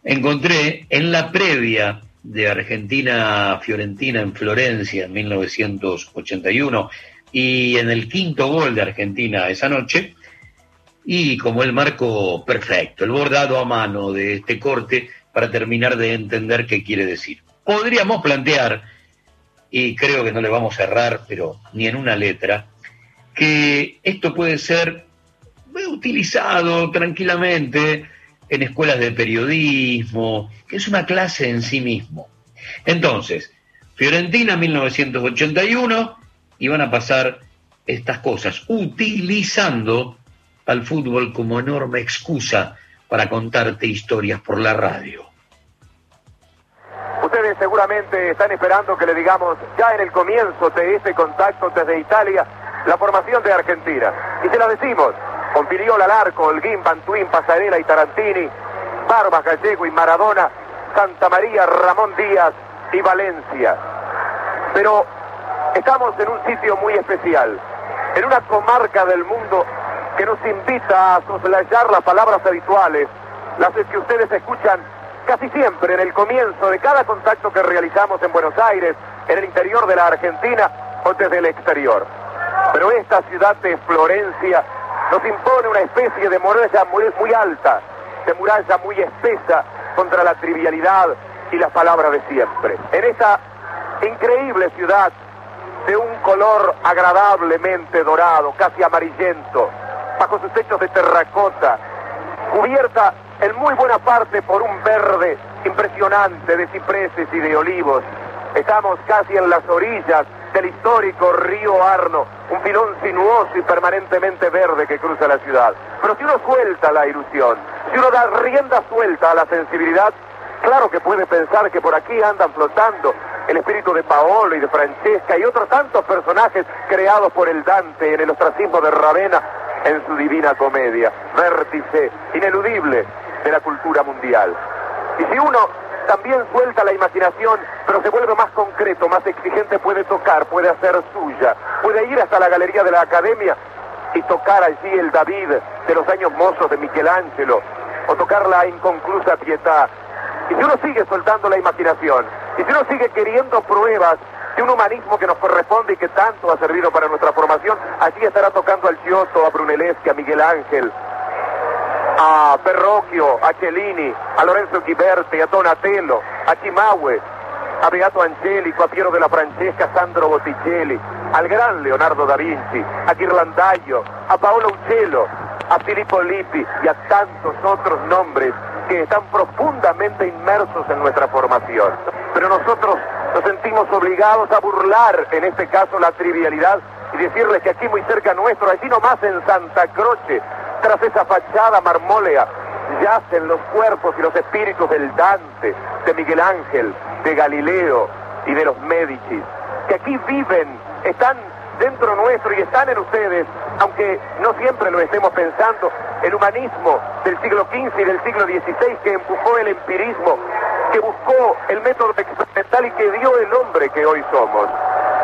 encontré en la previa de Argentina-Fiorentina en Florencia en 1981 y en el quinto gol de Argentina esa noche, y como el marco perfecto, el bordado a mano de este corte para terminar de entender qué quiere decir. Podríamos plantear, y creo que no le vamos a errar, pero ni en una letra, que esto puede ser utilizado tranquilamente en escuelas de periodismo, que es una clase en sí mismo. Entonces, Fiorentina 1981, iban a pasar estas cosas, utilizando al fútbol como enorme excusa para contarte historias por la radio. Ustedes seguramente están esperando que le digamos ya en el comienzo de ese contacto desde Italia la formación de Argentina. Y se la decimos, con Piriola Larco, Holguín, Bantuín, Pasarela y Tarantini, Barba, Gallego y Maradona, Santa María, Ramón Díaz y Valencia. Pero estamos en un sitio muy especial, en una comarca del mundo que nos invita a soslayar las palabras habituales, las que ustedes escuchan casi siempre en el comienzo de cada contacto que realizamos en Buenos Aires, en el interior de la Argentina o desde el exterior. Pero esta ciudad de Florencia nos impone una especie de muralla muy, alta, de muralla muy espesa contra la trivialidad y las palabras de siempre. En esta increíble ciudad de un color agradablemente dorado, casi amarillento, bajo sus techos de terracota, cubierta en muy buena parte por un verde impresionante de cipreses y de olivos. Estamos casi en las orillas del histórico río Arno, un filón sinuoso y permanentemente verde que cruza la ciudad. Pero si uno suelta la ilusión, si uno da rienda suelta a la sensibilidad, claro que puede pensar que por aquí andan flotando el espíritu de Paolo y de Francesca y otros tantos personajes creados por el Dante en el ostracismo de Ravenna en su divina comedia, vértice ineludible de la cultura mundial. Y si uno también suelta la imaginación, pero se vuelve más concreto, más exigente, puede tocar, puede hacer suya, puede ir hasta la galería de la academia y tocar allí el David de los años mozos de Michelangelo, o tocar la inconclusa pietà. Y si uno sigue soltando la imaginación, y si uno sigue queriendo pruebas de un humanismo que nos corresponde y que tanto ha servido para nuestra formación, allí estará tocando al Giotto, a Brunelleschi, a Miguel Ángel, a Perrocchio, a Cellini, a Lorenzo Ghiberti, a Donatello, a Chimahue, a Beato Angelico, a Piero de la Francesca, a Sandro Botticelli, al gran Leonardo da Vinci, a Ghirlandaio, a Paolo Uccello, a Filippo Lippi y a tantos otros nombres que están profundamente inmersos en nuestra formación. Pero nosotros nos sentimos obligados a burlar, en este caso, la trivialidad y decirles que aquí muy cerca nuestro, allí nomás en Santa Croce, tras esa fachada marmólea, yacen los cuerpos y los espíritus del Dante, de Miguel Ángel, de Galileo y de los Médicis, que aquí viven, están dentro nuestro y están en ustedes, aunque no siempre lo estemos pensando, el humanismo del siglo XV y del siglo XVI que empujó el empirismo, que buscó el método experimental y que dio el hombre que hoy somos.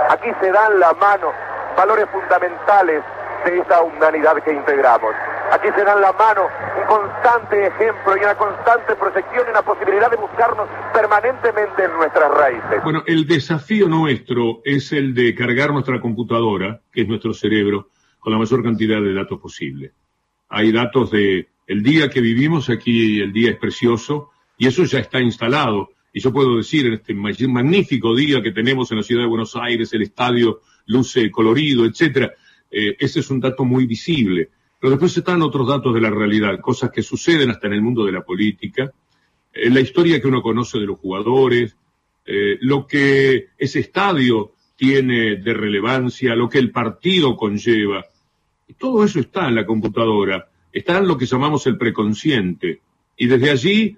Aquí se dan la mano valores fundamentales de esa humanidad que integramos. Aquí se dan la mano un constante ejemplo y una constante proyección y una posibilidad de buscarnos permanentemente en nuestras raíces. Bueno, el desafío nuestro es el de cargar nuestra computadora, que es nuestro cerebro, con la mayor cantidad de datos posible. Hay datos de el día que vivimos aquí, el día es precioso, y eso ya está instalado. Y yo puedo decir, en este magnífico día que tenemos en la ciudad de Buenos Aires, el estadio luce colorido, etcétera, eh, ese es un dato muy visible. Pero después están otros datos de la realidad, cosas que suceden hasta en el mundo de la política, eh, la historia que uno conoce de los jugadores, eh, lo que ese estadio tiene de relevancia, lo que el partido conlleva. Todo eso está en la computadora, está en lo que llamamos el preconsciente. Y desde allí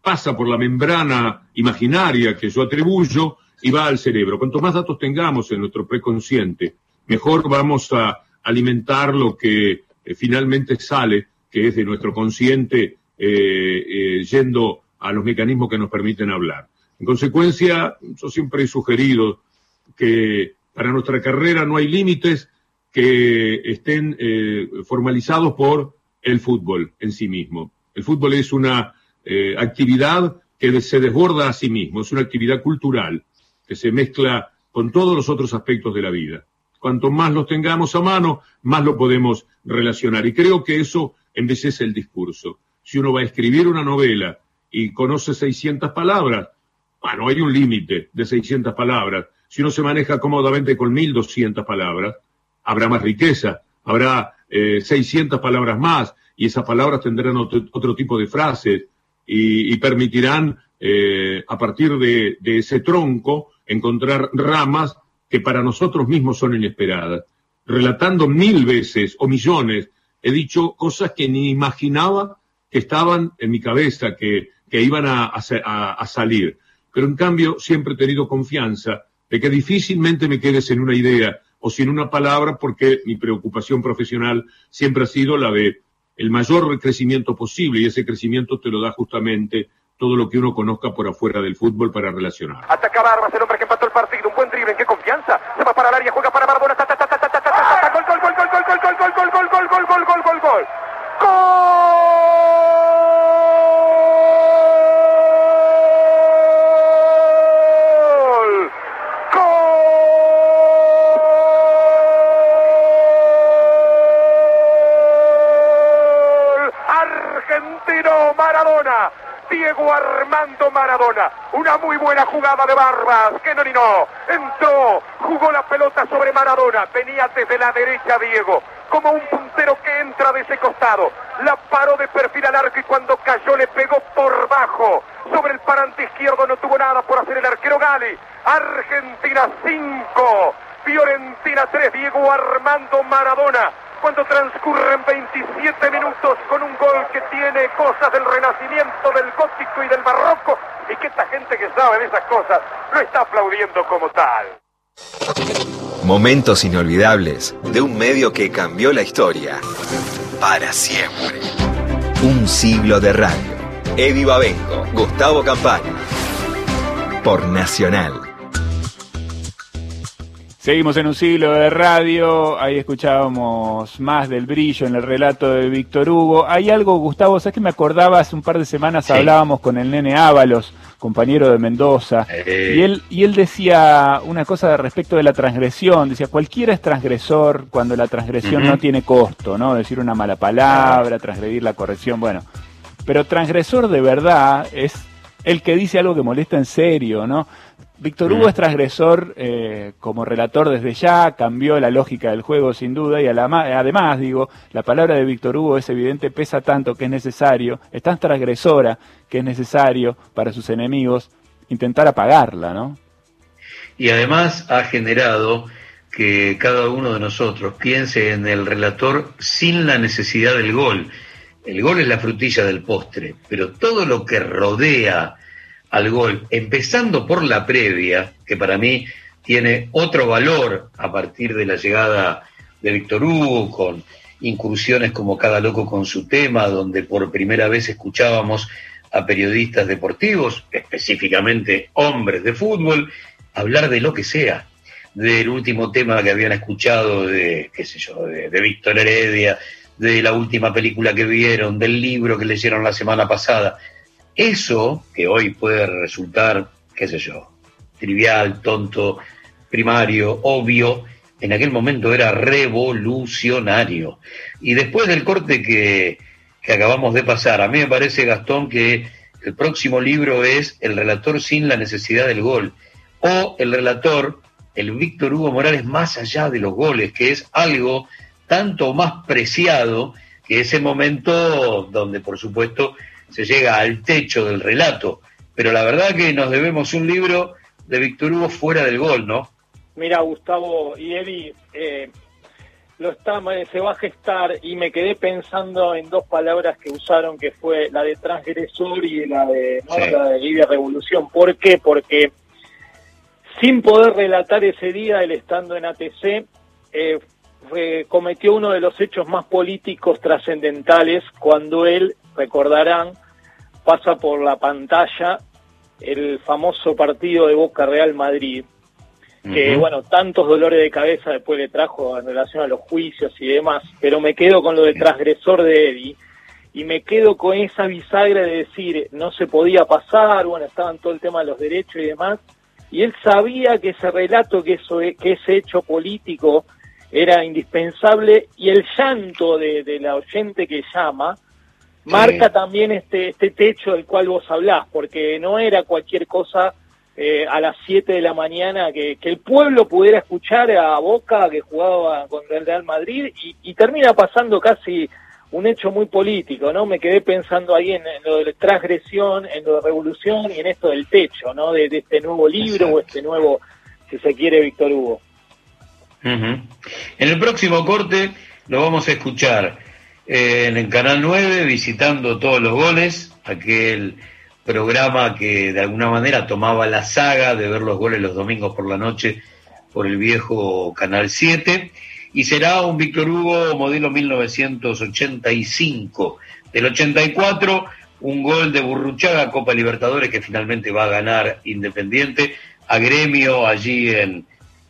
pasa por la membrana imaginaria que yo atribuyo y va al cerebro. Cuanto más datos tengamos en nuestro preconsciente, mejor vamos a alimentar lo que eh, finalmente sale, que es de nuestro consciente eh, eh, yendo a los mecanismos que nos permiten hablar. En consecuencia, yo siempre he sugerido que para nuestra carrera no hay límites que estén formalizados por el fútbol en sí mismo. El fútbol es una actividad que se desborda a sí mismo, es una actividad cultural que se mezcla con todos los otros aspectos de la vida. Cuanto más los tengamos a mano, más lo podemos relacionar. Y creo que eso embellece el discurso. Si uno va a escribir una novela y conoce 600 palabras, bueno, hay un límite de 600 palabras. Si uno se maneja cómodamente con 1200 palabras, habrá más riqueza, habrá eh, 600 palabras más y esas palabras tendrán otro, otro tipo de frases y, permitirán eh, a partir de ese tronco encontrar ramas que para nosotros mismos son inesperadas. Relatando mil veces o millones, he dicho cosas que ni imaginaba que estaban en mi cabeza, que, que iban a, a, a, salir. Pero en cambio siempre he tenido confianza de que difícilmente me quedes en una idea o sin una palabra, porque mi preocupación profesional siempre ha sido la de el mayor crecimiento posible y ese crecimiento te lo da justamente todo lo que uno conozca por afuera del fútbol para relacionar. Ataca Barbas, el hombre que empató el partido, un buen drible, qué confianza. Se va para el área, juega para Maradona, ta, ta, ta. Maradona. Una muy buena jugada de Barbas. Que no ni no. Entró, jugó la pelota sobre Maradona. Venía desde la derecha Diego. Como un puntero que entra de ese costado. La paró de perfil al arco y cuando cayó le pegó por bajo. Sobre el parante izquierdo no tuvo nada por hacer el arquero Gali. Argentina 5. Fiorentina 3. Diego Armando Maradona cuando transcurren 27 minutos con un gol que tiene cosas del renacimiento, del gótico y del barroco, y que esta gente que sabe de esas cosas lo está aplaudiendo como tal. Momentos inolvidables de un medio que cambió la historia para siempre. Un siglo de radio. Eddie Babenco, Gustavo Campana. Por Nacional. Seguimos en un siglo de radio, ahí escuchábamos más del brillo en el relato de Víctor Hugo. Hay algo, Gustavo, ¿sabes que me acordaba? Hace un par de semanas sí. hablábamos con el nene Ábalos, compañero de Mendoza, eh. y, él, y él decía una cosa respecto de la transgresión, decía, cualquiera es transgresor cuando la transgresión uh -huh. no tiene costo, ¿no? Decir una mala palabra, transgredir la corrección, bueno. Pero transgresor de verdad es el que dice algo que molesta en serio, ¿no? Víctor Hugo es transgresor eh, como relator desde ya, cambió la lógica del juego sin duda y además, digo, la palabra de Víctor Hugo es evidente, pesa tanto que es necesario, es tan transgresora que es necesario para sus enemigos intentar apagarla, ¿no? Y además ha generado que cada uno de nosotros piense en el relator sin la necesidad del gol. El gol es la frutilla del postre, pero todo lo que rodea al gol, empezando por la previa, que para mí tiene otro valor a partir de la llegada de Víctor Hugo, con incursiones como Cada Loco con su tema, donde por primera vez escuchábamos a periodistas deportivos, específicamente hombres de fútbol, hablar de lo que sea, del último tema que habían escuchado de, qué sé yo, de, de Víctor Heredia, de la última película que vieron, del libro que leyeron la semana pasada eso, que hoy puede resultar, qué sé yo, trivial, tonto, primario, obvio, en aquel momento era revolucionario. Y después del corte que, que acabamos de pasar, a mí me parece, Gastón, que el próximo libro es El relator sin la necesidad del gol, o el relator, el Víctor Hugo Morales más allá de los goles, que es algo tanto más preciado que ese momento donde, por supuesto, se llega al techo del relato. Pero la verdad que nos debemos un libro de Víctor Hugo fuera del gol, ¿no? Mira, Gustavo y Eddie, eh, lo está, se va a gestar y me quedé pensando en dos palabras que usaron, que fue la de transgresor y la de, ¿no? sí. la de Revolución. ¿Por qué? Porque sin poder relatar ese día, él estando en ATC, eh, cometió uno de los hechos más políticos trascendentales cuando él recordarán, pasa por la pantalla el famoso partido de Boca Real Madrid, que bueno, tantos dolores de cabeza después le trajo en relación a los juicios y demás, pero me quedo con lo del transgresor de Eddie y me quedo con esa bisagra de decir no se podía pasar, bueno, estaban todo el tema de los derechos y demás, y él sabía que ese relato, que, eso, que ese hecho político era indispensable y el llanto de, de la oyente que llama marca también este, este techo del cual vos hablás, porque no era cualquier cosa eh, a las 7 de la mañana que, que el pueblo pudiera escuchar a Boca que jugaba contra el Real Madrid y, y termina pasando casi un hecho muy político, ¿no? Me quedé pensando ahí en, en lo de transgresión, en lo de revolución y en esto del techo, ¿no? De, de este nuevo libro o este nuevo, si se quiere, Víctor Hugo. En el próximo corte lo vamos a escuchar en el Canal 9 visitando todos los goles, aquel programa que de alguna manera tomaba la saga de ver los goles los domingos por la noche por el viejo Canal 7 y será un Víctor Hugo modelo 1985. Del 84 un gol de Burruchaga Copa Libertadores que finalmente va a ganar Independiente a Gremio allí en,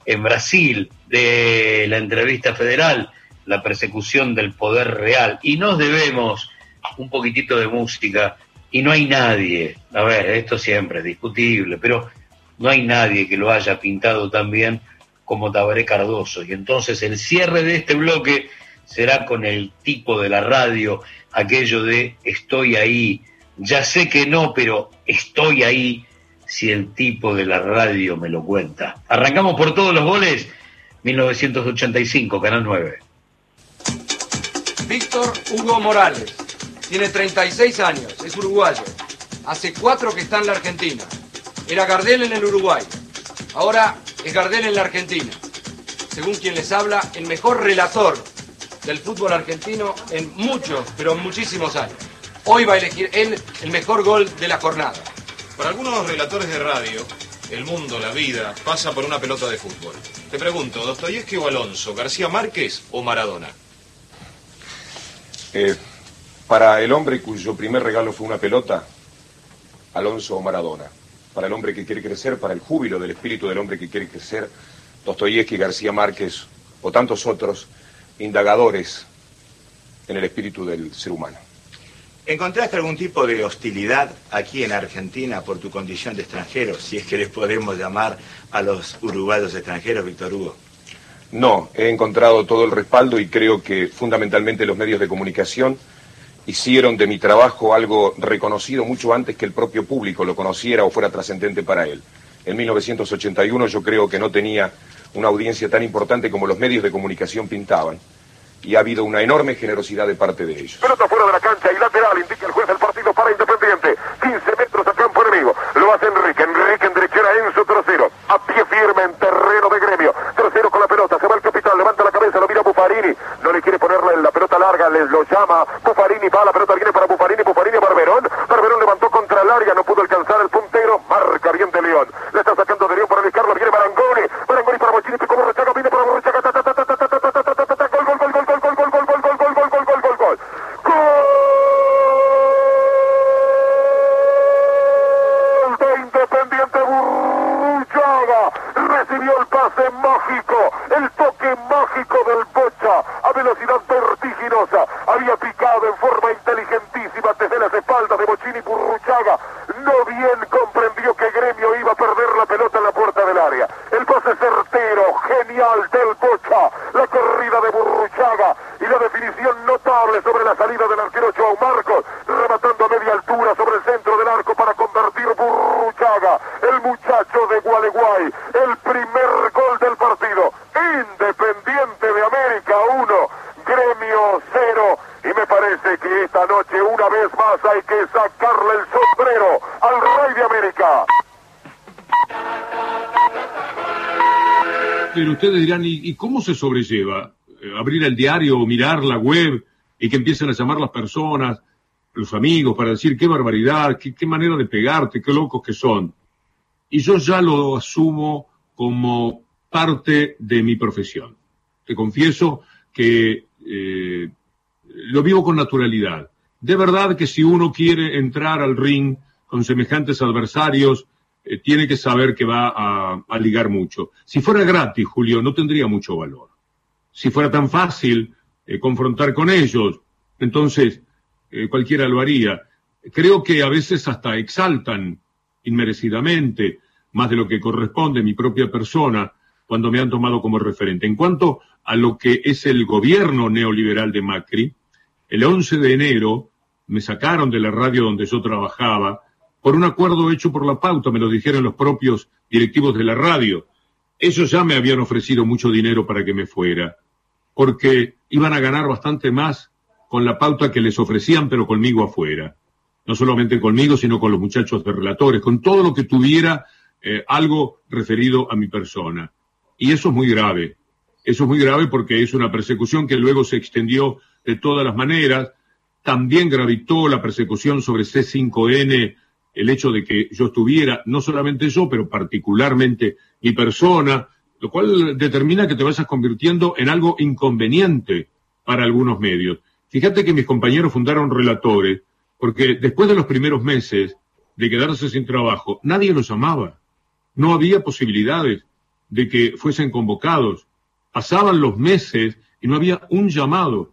en Brasil de la entrevista federal, la persecución del poder real. Y nos debemos un poquitito de música y no hay nadie, a ver, esto siempre es discutible, pero no hay nadie que lo haya pintado tan bien como Tabaré Cardoso. Y entonces el cierre de este bloque será con el tipo de la radio, aquello de estoy ahí, ya sé que no, pero estoy ahí si el tipo de la radio me lo cuenta. Arrancamos por todos los goles, 1985, Canal 9. Víctor Hugo Morales. Tiene 36 años, es uruguayo. Hace cuatro que está en la Argentina. Era Gardel en el Uruguay. Ahora es Gardel en la Argentina. Según quien les habla, el mejor relator del fútbol argentino en muchos, pero muchísimos años. Hoy va a elegir él el mejor gol de la jornada. Para algunos relatores de radio, el mundo, la vida, pasa por una pelota de fútbol. Te pregunto, ¿Dostoyevsky o Alonso, García Márquez o Maradona? Eh, para el hombre cuyo primer regalo fue una pelota, Alonso Maradona. Para el hombre que quiere crecer, para el júbilo del espíritu del hombre que quiere crecer, Dostoyevsky, García Márquez o tantos otros indagadores en el espíritu del ser humano. ¿Encontraste algún tipo de hostilidad aquí en Argentina por tu condición de extranjero, si es que les podemos llamar a los uruguayos extranjeros, Víctor Hugo? No, he encontrado todo el respaldo y creo que fundamentalmente los medios de comunicación hicieron de mi trabajo algo reconocido mucho antes que el propio público lo conociera o fuera trascendente para él. En 1981 yo creo que no tenía una audiencia tan importante como los medios de comunicación pintaban y ha habido una enorme generosidad de parte de ellos. Pelota fuera de la cancha y lateral, indica el juez del partido para Independiente. 15 metros a campo enemigo. Lo hace Enrique. Enrique en derechera, Enzo Trocero. A pie firme en terreno de gremio. Trocero con la pelota. Se va el capitán, levanta la cabeza, lo mira Buffarini. No le quiere ponerle la pelota larga, les llama. Buffarini va, la pelota viene para Buffarini. Buffarini Barberón. Barberón levantó contra el área, no pudo alcanzar el puntero. Marca bien de León. Le está sacando de León para Luis Carlos. Viene Marangoni. Marangoni para Mochini. Pico Borrachaga. Viene para ta, ta, ta, ta, ta, ta, ta, ta, ta, ta, ta, Gol, gol, gol, gol, gol, gol, gol, gol, gol, gol, gol, gol, gol, gol, gol. Gol de Independiente Burruchaga. Recibió el pase mágico, el toque mágico del Bocha a velocidad vertiginosa. Había picado en forma inteligentísima desde las espaldas de Bochini Burruchaga. No bien comprendió que Gremio iba a perder la pelota en la puerta del área. El pase certero, genial del Bocha. La corrida de Burruchaga y la definición notable sobre la salida del arquero Joao Marcos, rematando a media altura sobre el centro del arco para convertir Burruchaga, el muchacho de Gualeguay, el primer gol del partido. Independiente de América 1, Gremio 0. Y me parece que esta noche una vez más hay que sacarle el sombrero al Rey de América. Pero ustedes dirán, ¿y, cómo se sobrelleva? Eh, abrir el diario, mirar la web y que empiecen a llamar las personas, los amigos, para decir qué barbaridad, qué, qué manera de pegarte, qué locos que son. Y yo ya lo asumo como parte de mi profesión. Te confieso que eh, lo vivo con naturalidad. de verdad que si uno quiere entrar al ring con semejantes adversarios, eh, tiene que saber que va a, ligar mucho. Si fuera gratis, Julio, no tendría mucho valor. Si fuera tan fácil eh, confrontar con ellos, entonces eh, cualquiera lo haría. Creo que a veces hasta exaltan inmerecidamente más de lo que corresponde mi propia persona cuando me han tomado como referente. En cuanto a lo que es el gobierno neoliberal de Macri, el 11 de enero me sacaron de la radio donde yo trabajaba por un acuerdo hecho por la pauta, me lo dijeron los propios directivos de la radio. Ellos ya me habían ofrecido mucho dinero para que me fuera, porque iban a ganar bastante más con la pauta que les ofrecían, pero conmigo afuera. No solamente conmigo, sino con los muchachos de relatores, con todo lo que tuviera eh, algo referido a mi persona. Y eso es muy grave. Eso es muy grave porque es una persecución que luego se extendió de todas las maneras. También gravitó la persecución sobre C5N el hecho de que yo estuviera, no solamente yo, pero particularmente mi persona, lo cual determina que te vayas convirtiendo en algo inconveniente para algunos medios. Fíjate que mis compañeros fundaron relatores, porque después de los primeros meses de quedarse sin trabajo, nadie los llamaba. No había posibilidades de que fuesen convocados. Pasaban los meses y no había un llamado,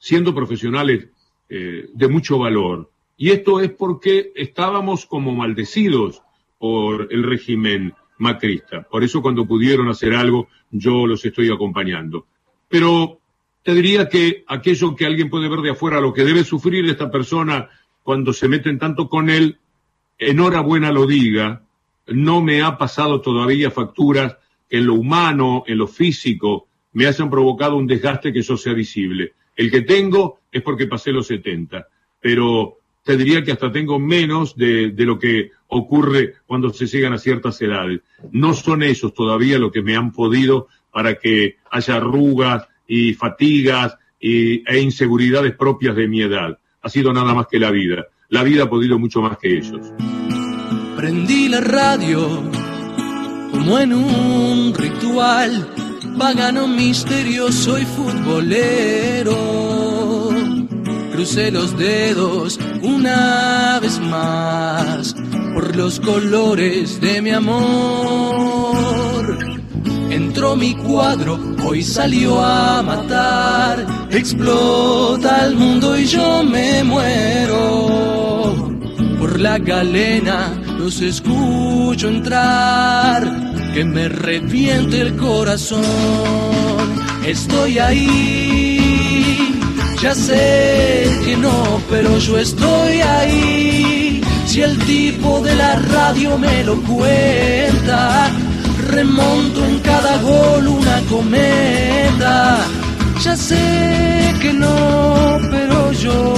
siendo profesionales eh, de mucho valor. Y esto es porque estábamos como maldecidos por el régimen macrista. Por eso cuando pudieron hacer algo, yo los estoy acompañando. Pero te diría que aquello que alguien puede ver de afuera, lo que debe sufrir esta persona cuando se meten tanto con él, enhorabuena lo diga, no me ha pasado todavía facturas que en lo humano, en lo físico, me hayan provocado un desgaste que eso sea visible. El que tengo es porque pasé los 70, pero te diría que hasta tengo menos de, de, lo que ocurre cuando se llegan a ciertas edades. No son esos todavía lo que me han podido para que haya arrugas, y fatigas y, e inseguridades propias de mi edad. Ha sido nada más que la vida. La vida ha podido mucho más que ellos. Prendí la radio como en un ritual, misterioso y futbolero. Crucé los dedos una vez más por los colores de mi amor entró mi cuadro, hoy salió a matar, explota el mundo y yo me muero. Por la galena los escucho entrar, que me reviente el corazón. Estoy ahí, ya sé que no, pero yo estoy ahí. Si el tipo de la radio me lo cuenta, remonto en cada gol una cometa. Ya sé que no, pero yo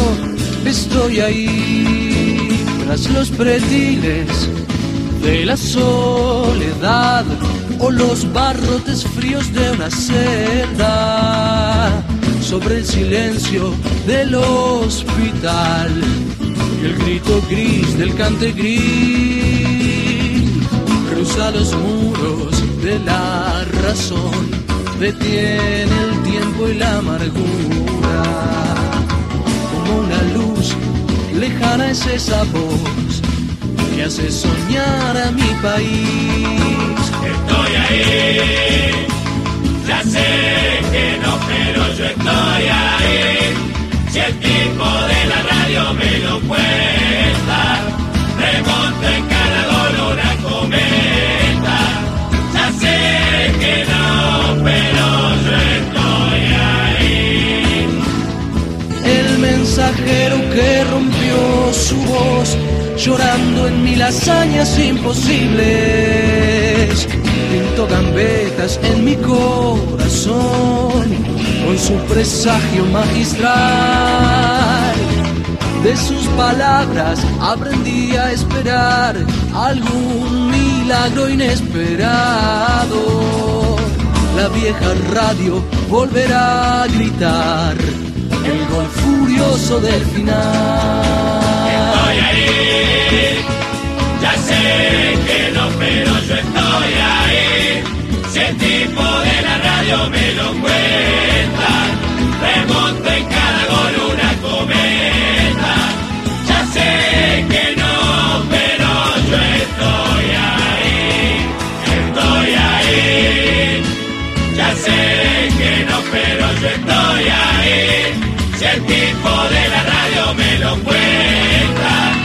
estoy ahí tras los pretiles de la soledad o los barrotes fríos de una celda sobre el silencio del hospital y el grito gris del cante gris cruza los muros de la razón, detiene el tiempo y la amargura. Como una luz lejana es esa voz que hace soñar a mi país. Estoy ahí, ya sé que no, pero yo estoy ahí. Si el tipo de la radio me lo cuenta, remonto en cada gol una cometa. Ya sé que no, pero yo estoy ahí. El mensajero que rompió su voz, llorando en mil hazañas imposibles. Pintó gambetas en mi corazón con su presagio magistral. De sus palabras aprendí a esperar algún milagro inesperado. La vieja radio volverá a gritar el gol furioso del final. Estoy ahí, ya sé que no, pero yo estoy ahí ritmo de la radio me lo cuenta, remonto en cada gol una cometa. Ya sé que no, pero yo estoy ahí. Estoy ahí. Ya sé que no, pero yo estoy ahí. Si el tipo de la radio me lo cuenta.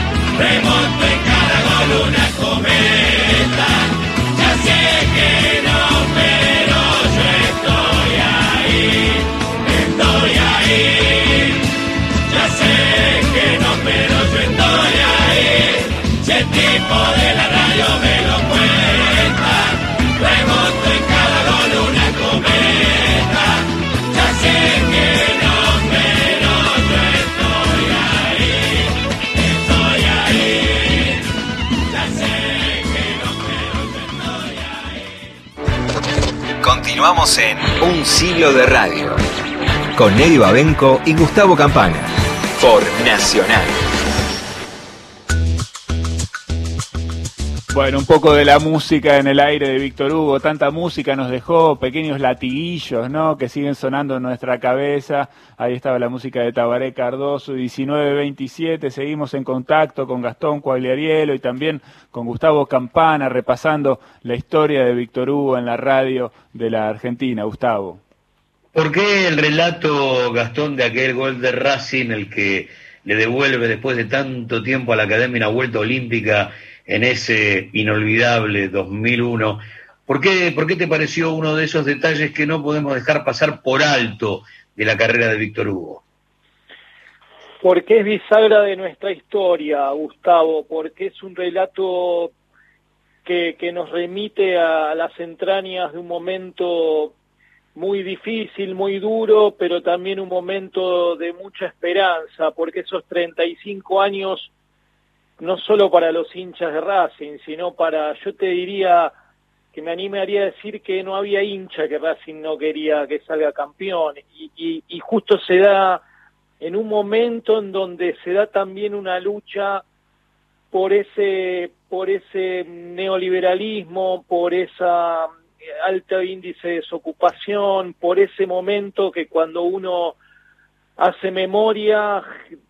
Si el radio me lo cuenta. Remonto en cada gol una cometa. Ya sé que no, pero yo estoy ahí. Estoy ahí. Ya sé que no, pero yo estoy ahí. Continuamos en Un siglo de radio. Con Eddie Babenco y Gustavo Campana. Por Nacional. Bueno, un poco de la música en el aire de Víctor Hugo. Tanta música nos dejó, pequeños latiguillos, ¿no? Que siguen sonando en nuestra cabeza. Ahí estaba la música de Tabaré Cardoso, 1927. Seguimos en contacto con Gastón Coagliarielo y también con Gustavo Campana, repasando la historia de Víctor Hugo en la radio de la Argentina. Gustavo. ¿Por qué el relato, Gastón, de aquel gol de Racing, el que le devuelve después de tanto tiempo a la Academia una vuelta olímpica en ese inolvidable 2001? ¿Por qué, ¿Por qué te pareció uno de esos detalles que no podemos dejar pasar por alto de la carrera de Víctor Hugo? Porque es bisagra de nuestra historia, Gustavo, porque es un relato que, que nos remite a las entrañas de un momento muy difícil, muy duro, pero también un momento de mucha esperanza, porque esos 35 años, no solo para los hinchas de Racing, sino para, yo te diría, que me animaría a decir que no había hincha que Racing no quería que salga campeón, y, y, y justo se da en un momento en donde se da también una lucha por ese, por ese neoliberalismo, por esa alto índice de desocupación, por ese momento que cuando uno hace memoria,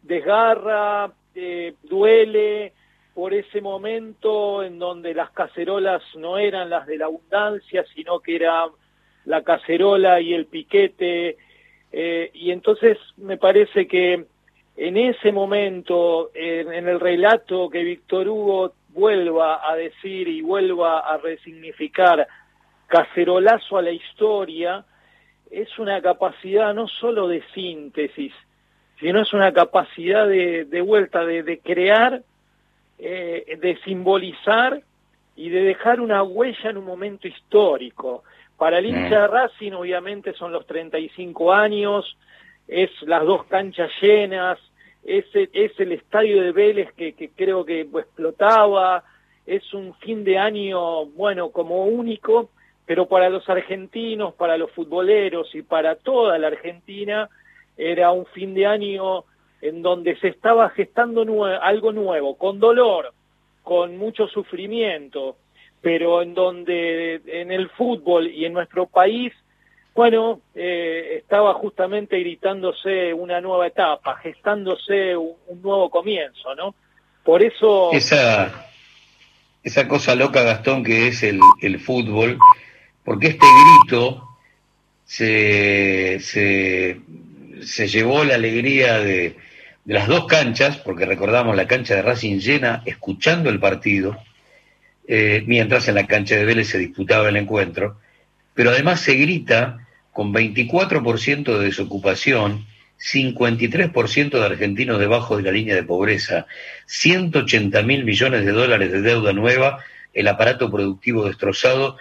desgarra, eh, duele, por ese momento en donde las cacerolas no eran las de la abundancia, sino que era la cacerola y el piquete, eh, y entonces me parece que en ese momento, en, en el relato que Víctor Hugo vuelva a decir y vuelva a resignificar cacerolazo a la historia, es una capacidad no solo de síntesis, sino es una capacidad de, de vuelta, de, de crear, eh, de simbolizar y de dejar una huella en un momento histórico. Para el hincha de Racing obviamente son los 35 años, es las dos canchas llenas, es, es el estadio de Vélez que, que creo que explotaba, es un fin de año, bueno, como único, pero para los argentinos, para los futboleros y para toda la Argentina era un fin de año en donde se estaba gestando algo nuevo, con dolor, con mucho sufrimiento, pero en donde en el fútbol y en nuestro país, bueno, eh, estaba justamente gritándose una nueva etapa, gestándose un, un nuevo comienzo, ¿no? Por eso... Esa, esa cosa loca, Gastón, que es el, el fútbol, porque este grito se, se, se llevó la alegría de, de, las dos canchas, porque recordamos la cancha de Racing llena, escuchando el partido, eh, mientras en la cancha de Vélez se disputaba el encuentro, pero además se grita con 24% de desocupación, 53% de argentinos debajo de la línea de pobreza, 180 mil millones de dólares de deuda nueva, el aparato productivo destrozado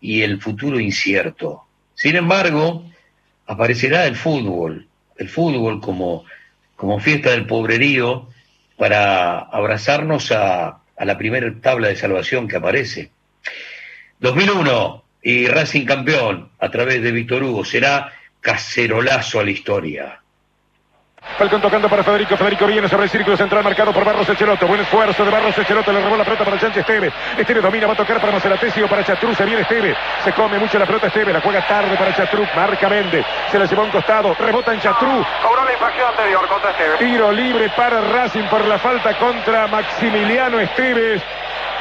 y el futuro incierto. Sin embargo, aparecerá el fútbol, el fútbol como, como fiesta del pobrerío para abrazarnos a, a la primera tabla de salvación que aparece. 2001 y Racing campeón a través de Víctor Hugo será cacerolazo a la historia. Falcón tocando para Federico. Federico viene sobre el círculo central marcado por Barros Echeloto. Buen esfuerzo de Barros Echeloto. Le robó la pelota para Sánchez Esteve. Esteve domina, va a tocar para Maceratesi o para Chatrú. Se viene Esteve. Se come mucho la pelota Esteve. La juega tarde para Chatrú. Marca Méndez. Se la llevó a un costado. Rebota en Chatrú. Cobró la infracción anterior contra Esteve. Tiro libre para Racing por la falta contra Maximiliano Esteves.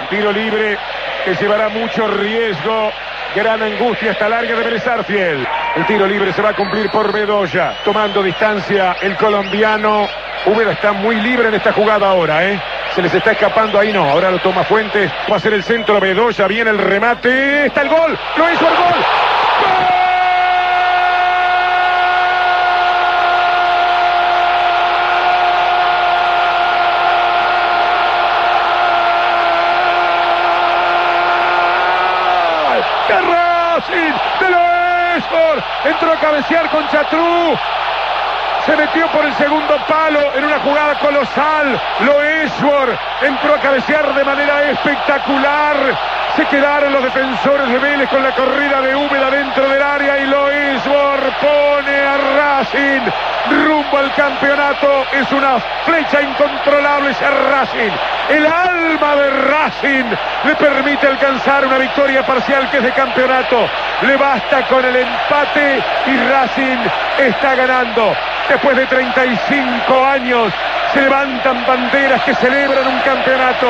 Tiro libre que llevará mucho riesgo. Gran angustia hasta larga de Vélez Arfiel. El tiro libre se va a cumplir por Bedoya. Tomando distancia el colombiano. Úbeda está muy libre en esta jugada ahora, ¿eh? Se les está escapando ahí, no. Ahora lo toma Fuentes. Va a ser el centro Bedoya. Viene el remate. Está el gol. Lo hizo el gol. Cabecear con Chatrú. Se metió por el segundo palo en una jugada colosal. Loesford entró a cabecear de manera espectacular. Se quedaron los defensores de Vélez con la corrida de Úbeda dentro del área y Loesford pone a Racing rumbo al campeonato. Es una flecha incontrolable ese Racing. El alma de Racing le permite alcanzar una victoria parcial que es de campeonato. Le basta con el empate y Racing está ganando. Después de 35 años se levantan banderas que celebran un campeonato.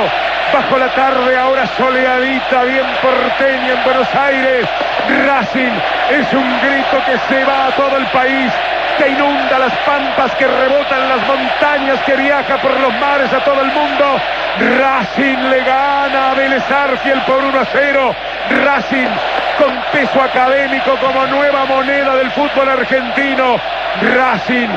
Bajo la tarde ahora soleadita, bien porteña en Buenos Aires. Racing es un grito que se va a todo el país que inunda las pampas, que rebotan las montañas, que viaja por los mares a todo el mundo. Racing le gana a Vélez Arfiel por 1 a 0. Racing con peso académico como nueva moneda del fútbol argentino. Racing,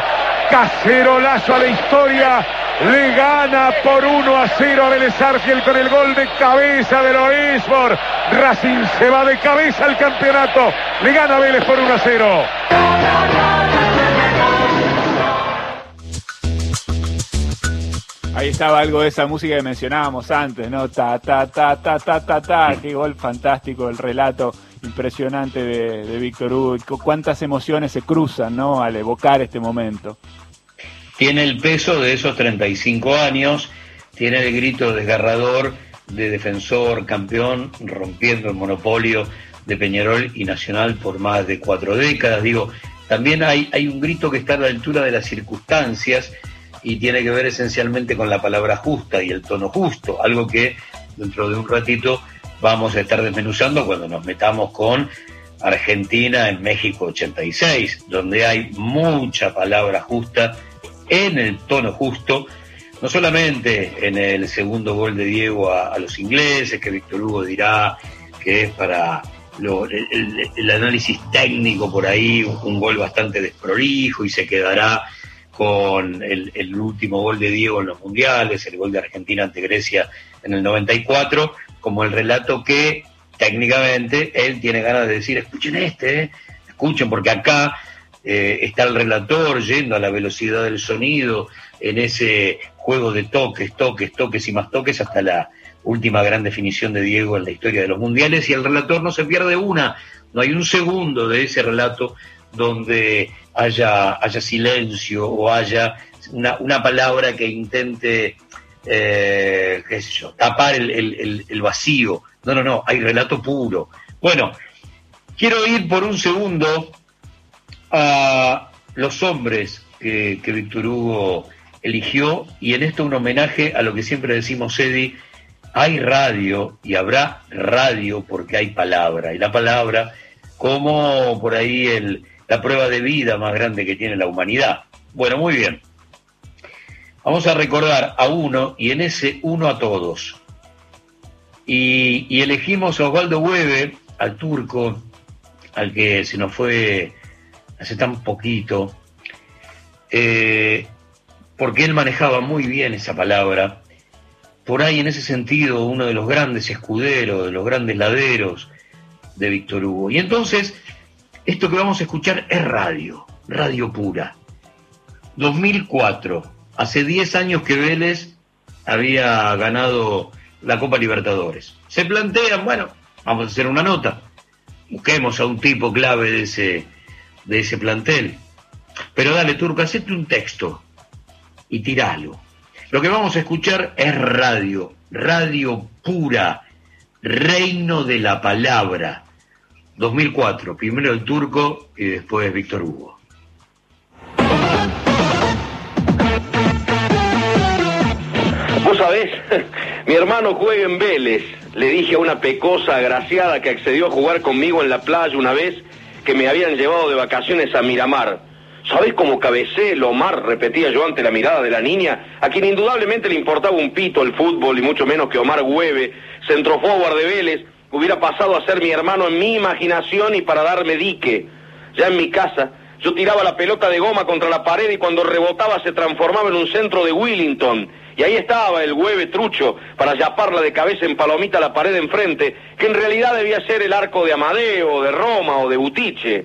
cacerolazo a la historia. Le gana por 1 a 0 a Vélez Arfiel con el gol de cabeza de Loesbor. Racing se va de cabeza al campeonato. Le gana a Vélez por 1 a 0. Ahí estaba algo de esa música que mencionábamos antes, ¿no? Ta, ta, ta, ta, ta, ta, ta. Qué gol fantástico, el relato impresionante de, Víctor Hugo. Cuántas emociones se cruzan, ¿no? Al evocar este momento. Tiene el peso de esos 35 años, tiene el grito desgarrador de defensor, campeón, rompiendo el monopolio de Peñarol y Nacional por más de cuatro décadas. Digo, también hay, hay un grito que está a la altura de las circunstancias y tiene que ver esencialmente con la palabra justa y el tono justo, algo que dentro de un ratito vamos a estar desmenuzando cuando nos metamos con Argentina en México 86, donde hay mucha palabra justa en el tono justo, no solamente en el segundo gol de Diego a, los ingleses, que Víctor Hugo dirá que es para lo, el análisis técnico por ahí, un gol bastante desprolijo y se quedará con el, último gol de Diego en los mundiales, el gol de Argentina ante Grecia en el 94, como el relato que técnicamente él tiene ganas de decir, escuchen este, eh, escuchen, porque acá eh, está el relator yendo a la velocidad del sonido en ese juego de toques, toques, toques y más toques hasta la última gran definición de Diego en la historia de los mundiales y el relator no se pierde una, no hay un segundo de ese relato donde haya, haya silencio o haya una, una palabra que intente, eh, qué sé yo, tapar el, el, el, vacío. No, no, no, hay relato puro. Bueno, quiero ir por un segundo a los hombres que, que Víctor Hugo eligió y en esto un homenaje a lo que siempre decimos, Eddie, hay radio y habrá radio porque hay palabra. Y la palabra, como por ahí el, la prueba de vida más grande que tiene la humanidad. Bueno, muy bien. Vamos a recordar a uno y en ese uno a todos. Y, elegimos a Osvaldo Weber, al turco, al que se nos fue hace tan poquito, eh, porque él manejaba muy bien esa palabra. Por ahí, en ese sentido, uno de los grandes escuderos, de los grandes laderos de Víctor Hugo. Y entonces esto que vamos a escuchar es radio, radio pura. 2004, hace 10 años que Vélez había ganado la Copa Libertadores. Se plantean, bueno, vamos a hacer una nota. Busquemos a un tipo clave de ese, de ese plantel. Pero dale, Turco, hacete un texto y tiralo. Lo que vamos a escuchar es radio, radio pura, reino de la palabra 2004, primero el turco y después Víctor Hugo. Vos sabés, mi hermano juega en Vélez. Le dije a una pecosa agraciada que accedió a jugar conmigo en la playa una vez que me habían llevado de vacaciones a Miramar. ¿Sabés cómo cabecé Lomar? repetía yo ante la mirada de la niña, a quien indudablemente le importaba un pito el fútbol y mucho menos que Omar Hueve, centroforward de Vélez, hubiera pasado a ser mi hermano en mi imaginación y para darme dique. Ya en mi casa, yo tiraba la pelota de goma contra la pared y cuando rebotaba se transformaba en un centro de Willington. Y ahí estaba el hueve trucho para yaparla de cabeza en palomita a la pared enfrente, que en realidad debía ser el arco de Amadeo, de Roma o de Butiche.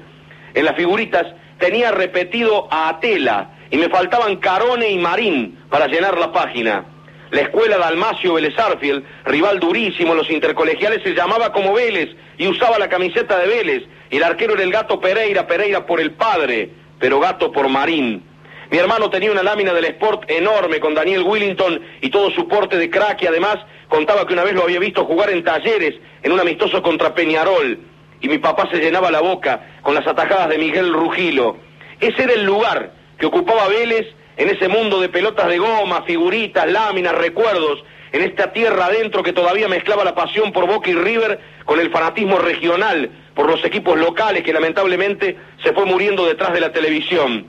En las figuritas tenía repetido a Atela y me faltaban Carone y Marín para llenar la página. La escuela Dalmacio Vélez Arfield, rival durísimo los intercolegiales, se llamaba como Vélez y usaba la camiseta de Vélez. El arquero era el gato Pereira, Pereira por el padre, pero gato por Marín. Mi hermano tenía una lámina del Sport enorme con Daniel Willington y todo su porte de crack y además contaba que una vez lo había visto jugar en talleres en un amistoso contra Peñarol. Y mi papá se llenaba la boca con las atajadas de Miguel Rugilo. Ese era el lugar que ocupaba Vélez en ese mundo de pelotas de goma, figuritas, láminas, recuerdos, en esta tierra adentro que todavía mezclaba la pasión por Boca y River con el fanatismo regional por los equipos locales que lamentablemente se fue muriendo detrás de la televisión.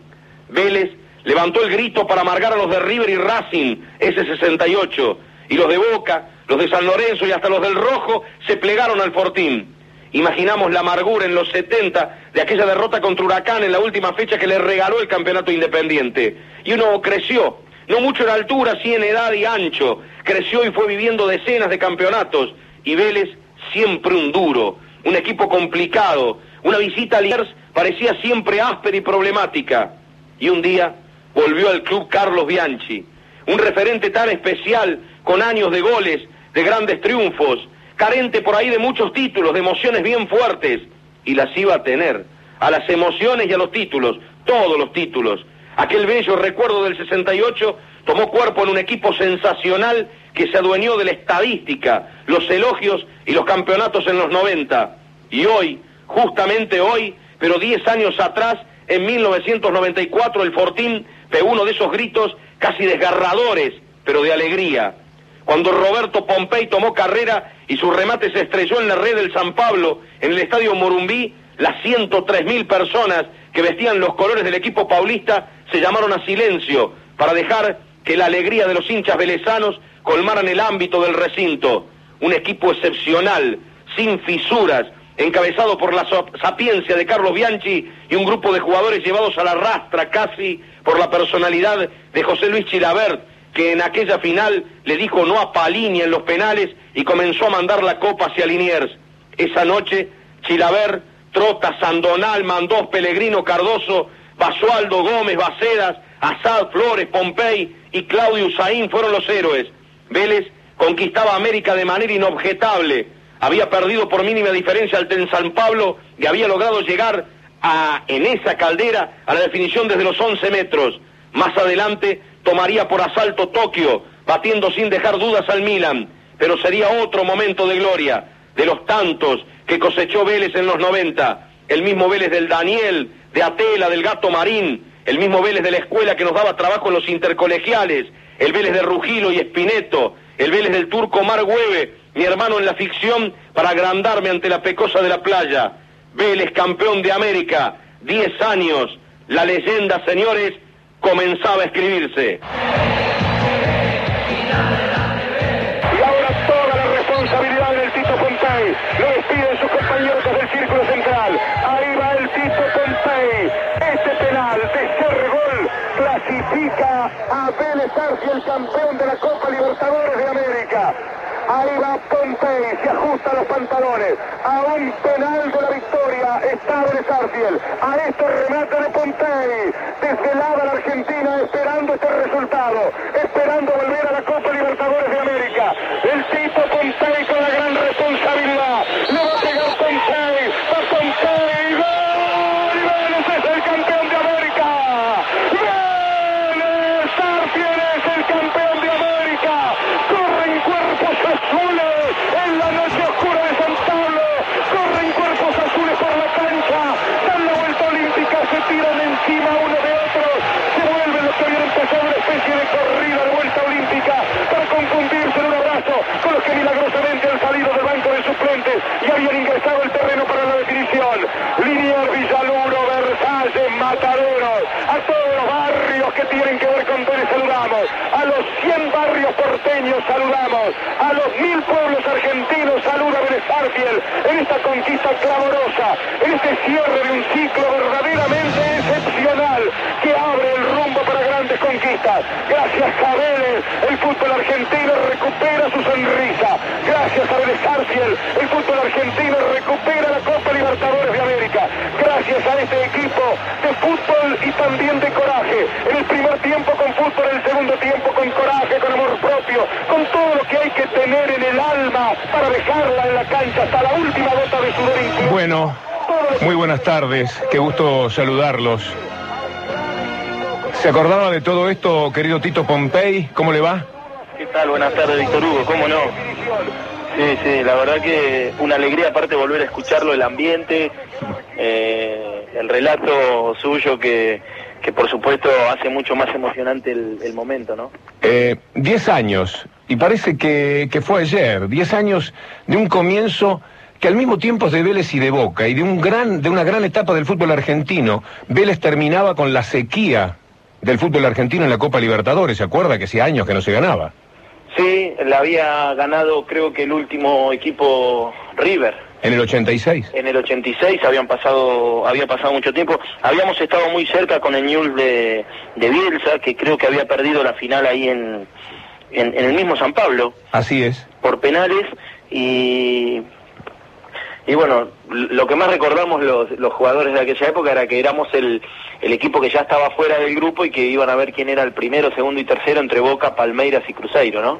Vélez levantó el grito para amargar a los de River y Racing, ese 68, y los de Boca, los de San Lorenzo y hasta los del Rojo se plegaron al Fortín. Imaginamos la amargura en los 70 de aquella derrota contra Huracán en la última fecha que le regaló el campeonato independiente. Y uno creció, no mucho en altura, sí en edad y ancho. Creció y fue viviendo decenas de campeonatos. Y Vélez siempre un duro, un equipo complicado. Una visita a Liniers parecía siempre áspera y problemática. Y un día volvió al club Carlos Bianchi, un referente tan especial, con años de goles, de grandes triunfos, carente por ahí de muchos títulos, de emociones bien fuertes, y las iba a tener, a las emociones y a los títulos, todos los títulos. Aquel bello recuerdo del 68 tomó cuerpo en un equipo sensacional que se adueñó de la estadística, los elogios y los campeonatos en los 90. Y hoy, justamente hoy, pero 10 años atrás, en 1994, el Fortín pegó uno de esos gritos casi desgarradores, pero de alegría. Cuando Roberto Pompey tomó carrera y su remate se estrelló en la red del San Pablo, en el estadio Morumbí, las 103 mil personas que vestían los colores del equipo paulista se llamaron a silencio para dejar que la alegría de los hinchas velezanos colmaran el ámbito del recinto. Un equipo excepcional, sin fisuras, encabezado por la sapiencia de Carlos Bianchi y un grupo de jugadores llevados a la rastra casi por la personalidad de José Luis Chilabert, que en aquella final le dijo no a Palini en los penales y comenzó a mandar la copa hacia Liniers. Esa noche, Chilabert, Trota, Sandonal, Mandós, Pellegrino, Cardoso, Basualdo, Gómez, Bacedas, Asad, Flores, Pompey y Claudio Usaín fueron los héroes. Vélez conquistaba América de manera inobjetable. Había perdido por mínima diferencia al San Pablo y había logrado llegar a, en esa caldera a la definición desde los 11 metros. Más adelante tomaría por asalto Tokio, batiendo sin dejar dudas al Milan. Pero sería otro momento de gloria, de los tantos que cosechó Vélez en los 90. El mismo Vélez del Daniel, de Atela, del Gato Marín, el mismo Vélez de la escuela que nos daba trabajo en los intercolegiales, el Vélez de Rugilo y Espineto, el Vélez del turco Mar Hueve, mi hermano en la ficción, para agrandarme ante la pecosa de la playa. Vélez, campeón de América, 10 años. La leyenda, señores, comenzaba a escribirse. Y ahora toda la responsabilidad del Tito Pompey. Lo despiden sus compañeros del círculo central. Ahí va el Tito Pompey. Este penal de ser gol clasifica a Vélez el campeón de la Copa Libertadores. Ahí va Pompey, se ajusta los pantalones. A un penal de la victoria está Vélez Arfiel. A este remate de Pompey. Desvelada la Argentina esperando este resultado. Esperando volver tienen que ver con Pérez saludamos, a los 100 barrios porteños saludamos, a los mil pueblos argentinos saluda Vélez Arfiel en esta conquista clamorosa, este cierre de un ciclo verdaderamente excepcional que abre el rumbo para grandes conquistas. Gracias a Vélez, el fútbol argentino recupera su sonrisa. Gracias a Vélez Sarsfield, el fútbol argentino recupera la Copa Libertadores de América. Gracias a este equipo de fútbol y también de coraje. En el primer tiempo con fútbol, en el segundo tiempo con coraje, con amor propio, con todo lo que hay que tener en el alma para dejarla en la cancha hasta la última gota de sudor. Bueno, muy buenas tardes, qué gusto saludarlos. ¿Se acordaba de todo esto, querido Tito Pompey? ¿Cómo le va? ¿Qué tal? Buenas tardes, Víctor Hugo, ¿cómo no? Sí, sí, la verdad que una alegría aparte volver a escucharlo, el ambiente, eh, el relato suyo que, que por supuesto hace mucho más emocionante el, el momento, ¿no? Eh, diez años, y parece que, que fue ayer, diez años de un comienzo que al mismo tiempo es de Vélez y de Boca, y de, un gran, de una gran etapa del fútbol argentino. Vélez terminaba con la sequía del fútbol argentino en la Copa Libertadores, ¿se acuerda que hacía años que no se ganaba? Sí, la había ganado creo que el último equipo River. En el 86. En el 86 habían pasado, había pasado mucho tiempo. Habíamos estado muy cerca con el Newell's de, de Bielsa, que creo que había perdido la final ahí en, en, en el mismo San Pablo. Así es. Por penales y y bueno, lo que más recordamos los, los jugadores de aquella época era que éramos el, el equipo que ya estaba fuera del grupo y que iban a ver quién era el primero, segundo y tercero entre Boca, Palmeiras y Cruzeiro, ¿no?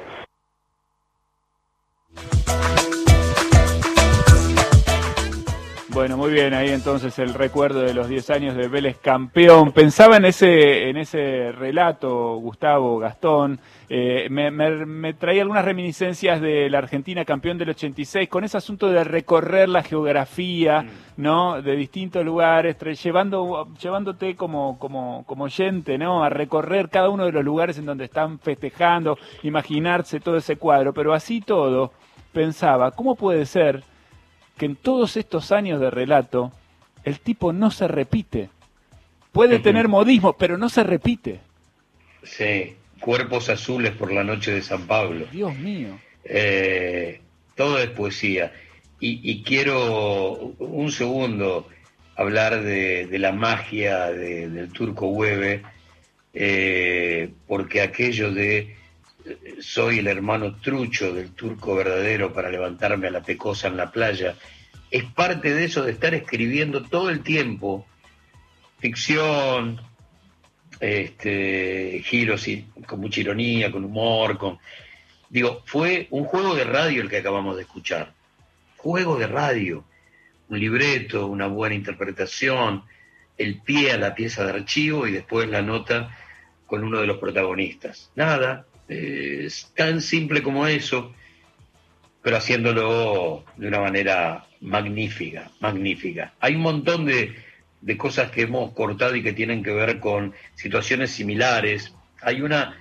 Bueno, muy bien, ahí entonces el recuerdo de los 10 años de Vélez campeón. Pensaba en ese, en ese relato, Gustavo, Gastón, eh, me, me- me traía algunas reminiscencias de la Argentina campeón del 86, con ese asunto de recorrer la geografía, ¿no? De distintos lugares, llevando, llevándote como, como, como oyente, ¿no? A recorrer cada uno de los lugares en donde están festejando, imaginarse todo ese cuadro, pero así todo, pensaba, ¿cómo puede ser que en todos estos años de relato el tipo no se repite. Puede tener modismo, pero no se repite. Sí, Cuerpos Azules por la Noche de San Pablo. Dios mío. Eh, todo es poesía. Y, y quiero un segundo hablar de, de la magia de- del turco Hueve, eh, porque aquello de soy el hermano trucho del turco verdadero para levantarme a la pecosa en la playa, es parte de eso de estar escribiendo todo el tiempo ficción, este, giros y- con mucha ironía, con humor, con... Digo, fue un juego de radio el que acabamos de escuchar. Juego de radio. Un libreto, una buena interpretación, el pie a la pieza de archivo y después la nota con uno de los protagonistas. Nada, es tan simple como eso, pero haciéndolo de una manera magnífica, magnífica. Hay un montón de, de cosas que hemos cortado y que tienen que ver con situaciones similares. Hay una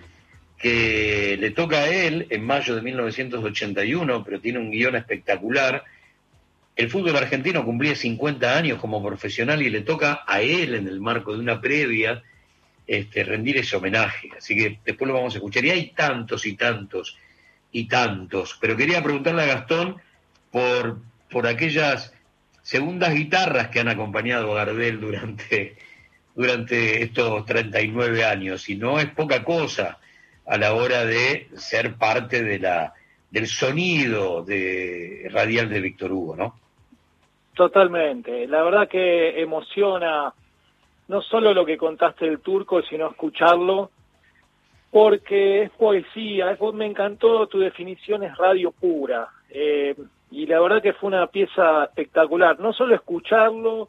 que le toca a él en mayo de 1981, pero tiene un guion espectacular. El fútbol argentino cumplía 50 años como profesional y le toca a él en el marco de una previa este, rendir ese homenaje. Así que después lo vamos a escuchar. Y hay tantos y tantos y tantos. Pero quería preguntarle a Gastón por, por aquellas segundas guitarras que han acompañado a Gardel durante, durante estos 39 años. Y no es poca cosa a la hora de ser parte de la, del sonido de radial de Víctor Hugo, ¿no? Totalmente. La verdad que emociona no solo lo que contaste del turco, sino escucharlo, porque es poesía. Es- Me encantó tu definición, es radio pura. Eh, y la verdad que fue una pieza espectacular. No solo escucharlo,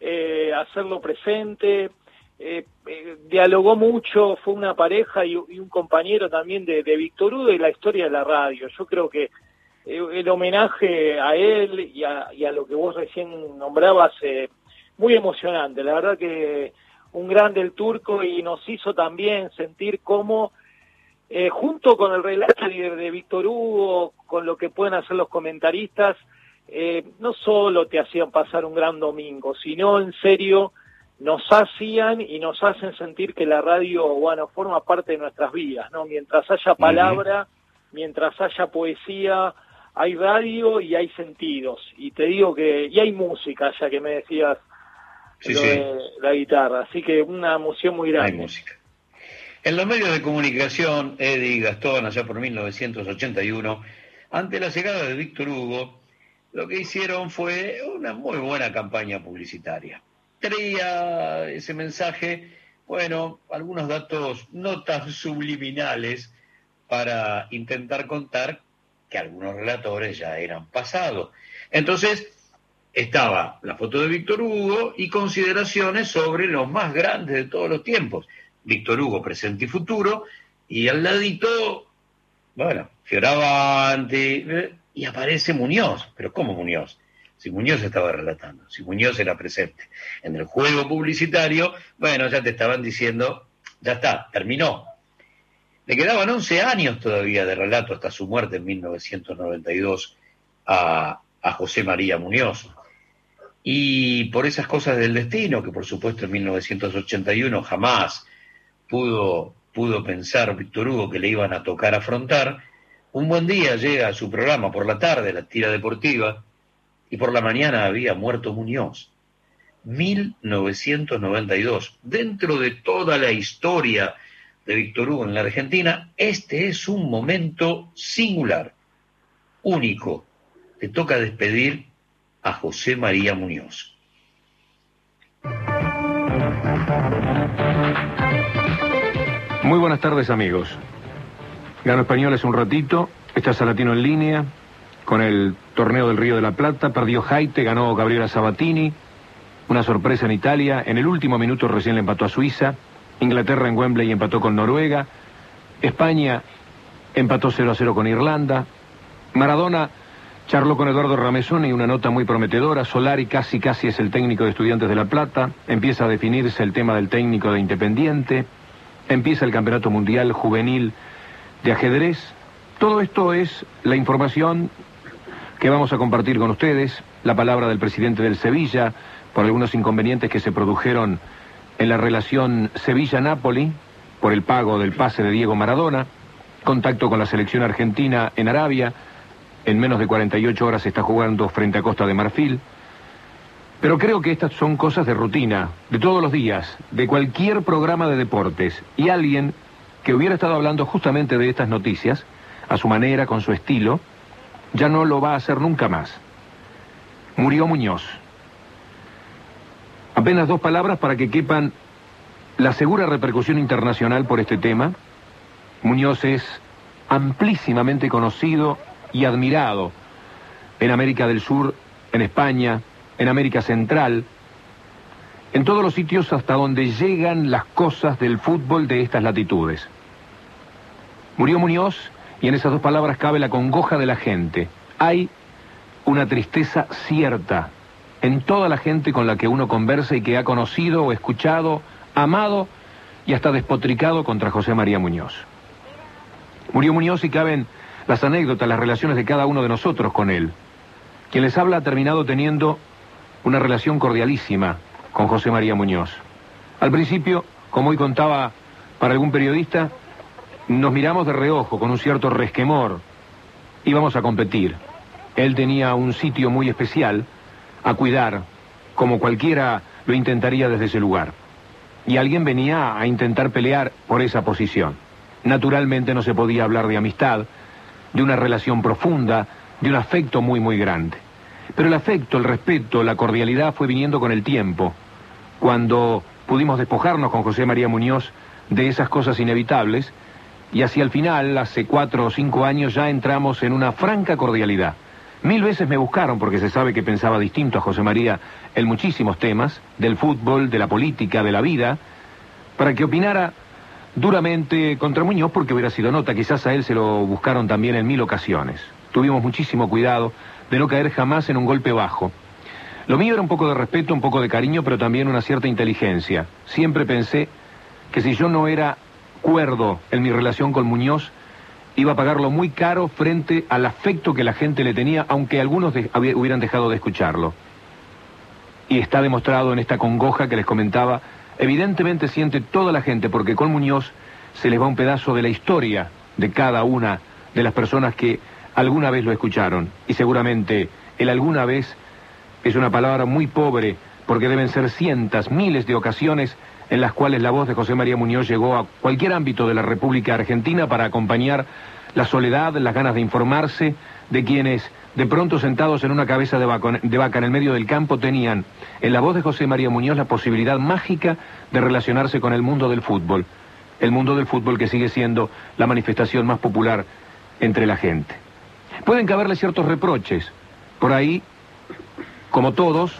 eh, hacerlo presente, eh, dialogó mucho, fue una pareja y, un compañero también de, de Víctor Hugo y la historia de la radio. Yo creo que el homenaje a él y a, y a lo que vos recién nombrabas, muy emocionante. La verdad que un grande el turco y nos hizo también sentir cómo, eh, junto con el relato de, de Víctor Hugo, con lo que pueden hacer los comentaristas, eh, no solo te hacían pasar un gran domingo, sino en serio nos hacían y nos hacen sentir que la radio, bueno, forma parte de nuestras vidas, ¿no? Mientras haya palabra, mientras haya poesía, hay radio y hay sentidos. Y te digo que, y hay música, ya que me decías Sí, lo sí. la guitarra. Así que una emoción muy grande. Hay música. En los medios de comunicación, Eddie y Gastón, allá por 1981, ante la llegada de Víctor Hugo, lo que hicieron fue una muy buena campaña publicitaria. Traía ese mensaje, bueno, algunos datos no tan subliminales para intentar contar que algunos relatores ya eran pasados. Entonces, estaba la foto de Víctor Hugo y consideraciones sobre los más grandes de todos los tiempos. Víctor Hugo, presente y futuro, y al ladito, bueno, Fioravanti, y aparece Muñoz. Pero ¿cómo Muñoz? Si Muñoz estaba relatando, si Muñoz era presente. En el juego publicitario, bueno, ya te estaban diciendo, ya está, terminó. Le quedaban 11 años todavía de relato hasta su muerte en 1992 a, a José María Muñoz. Y por esas cosas del destino, que por supuesto en 1981 jamás pudo, pudo pensar Víctor Hugo que le iban a tocar afrontar, un buen día llega a su programa por la tarde, la tira deportiva, y por la mañana había muerto Muñoz. 1992. Dentro de toda la historia de Víctor Hugo en la Argentina, este es un momento singular, único. Le toca despedir a José María Muñoz. Muy buenas tardes amigos. Gano Españoles un ratito, está Salatino en línea, con el torneo del Río de la Plata, perdió Jaite, ganó Gabriela Sabatini, una sorpresa en Italia, en el último minuto recién le empató a Suiza, Inglaterra en Wembley empató con Noruega, España empató 0 a 0 con Irlanda, Maradona charló con Eduardo Ramesoni, una nota muy prometedora, Solari casi casi es el técnico de Estudiantes de La Plata, empieza a definirse el tema del técnico de Independiente, empieza el Campeonato Mundial Juvenil de Ajedrez, todo esto es la información que vamos a compartir con ustedes, la palabra del presidente del Sevilla, por algunos inconvenientes que se produjeron en la relación Sevilla-Napoli, por el pago del pase de Diego Maradona, contacto con la selección argentina en Arabia, en menos de 48 horas está jugando frente a Costa de Marfil. Pero creo que estas son cosas de rutina, de todos los días, de cualquier programa de deportes. Y alguien que hubiera estado hablando justamente de estas noticias, a su manera, con su estilo, ya no lo va a hacer nunca más. Murió Muñoz. Apenas dos palabras para que quepan la segura repercusión internacional por este tema. Muñoz es amplísimamente conocido y admirado en América del Sur, en España, en América Central, en todos los sitios hasta donde llegan las cosas del fútbol de estas latitudes. Murió Muñoz y en esas dos palabras cabe la congoja de la gente. Hay una tristeza cierta en toda la gente con la que uno conversa y que ha conocido o escuchado, amado y hasta despotricado contra José María Muñoz. Murió Muñoz y caben las anécdotas, las relaciones de cada uno de nosotros con él. Quien les habla ha terminado teniendo una relación cordialísima con José María Muñoz. Al principio, como hoy contaba para algún periodista, nos miramos de reojo con un cierto resquemor. Íbamos a competir. Él tenía un sitio muy especial a cuidar, como cualquiera lo intentaría desde ese lugar. Y alguien venía a intentar pelear por esa posición. Naturalmente no se podía hablar de amistad, de una relación profunda, de un afecto muy, muy grande. Pero el afecto, el respeto, la cordialidad fue viniendo con el tiempo, cuando pudimos despojarnos con José María Muñoz de esas cosas inevitables, y hacia el final, hace cuatro o cinco años, ya entramos en una franca cordialidad. Mil veces me buscaron porque se sabe que pensaba distinto a José María en muchísimos temas, del fútbol, de la política, de la vida, para que opinara duramente contra Muñoz porque hubiera sido nota, quizás a él se lo buscaron también en mil ocasiones. Tuvimos muchísimo cuidado de no caer jamás en un golpe bajo. Lo mío era un poco de respeto, un poco de cariño, pero también una cierta inteligencia. Siempre pensé que si yo no era cuerdo en mi relación con Muñoz, iba a pagarlo muy caro frente al afecto que la gente le tenía, aunque algunos hubieran dejado de escucharlo. y está demostrado en esta congoja que les comentaba, evidentemente siente toda la gente, porque con Muñoz se les va un pedazo de la historia de cada una de las personas que alguna vez lo escucharon. Y seguramente el alguna vez es una palabra muy pobre, porque deben ser cientos, miles de ocasiones en las cuales la voz de José María Muñoz llegó a cualquier ámbito de la República Argentina para acompañar la soledad, las ganas de informarse de quienes de pronto sentados en una cabeza de vaca, de vaca en el medio del campo tenían en la voz de José María Muñoz la posibilidad mágica de relacionarse con el mundo del fútbol, el mundo del fútbol que sigue siendo la manifestación más popular entre la gente. Pueden caberle ciertos reproches, por ahí, como todos,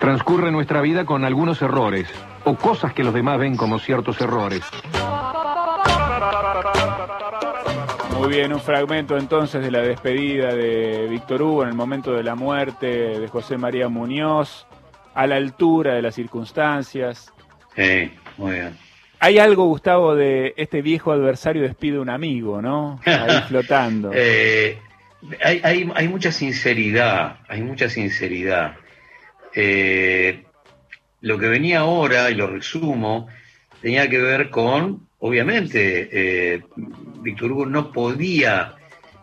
transcurre nuestra vida con algunos errores, o cosas que los demás ven como ciertos errores. Muy bien, un fragmento entonces de la despedida de Víctor Hugo en el momento de la muerte de José María Muñoz, a la altura de las circunstancias. Sí, muy bien. Hay algo, Gustavo, de este viejo adversario despide un amigo, ¿no? Ahí flotando. Eh, hay, hay, hay mucha sinceridad, hay mucha sinceridad. Eh, lo que venía ahora, y lo resumo, tenía que ver con, obviamente, eh, Víctor Hugo no podía,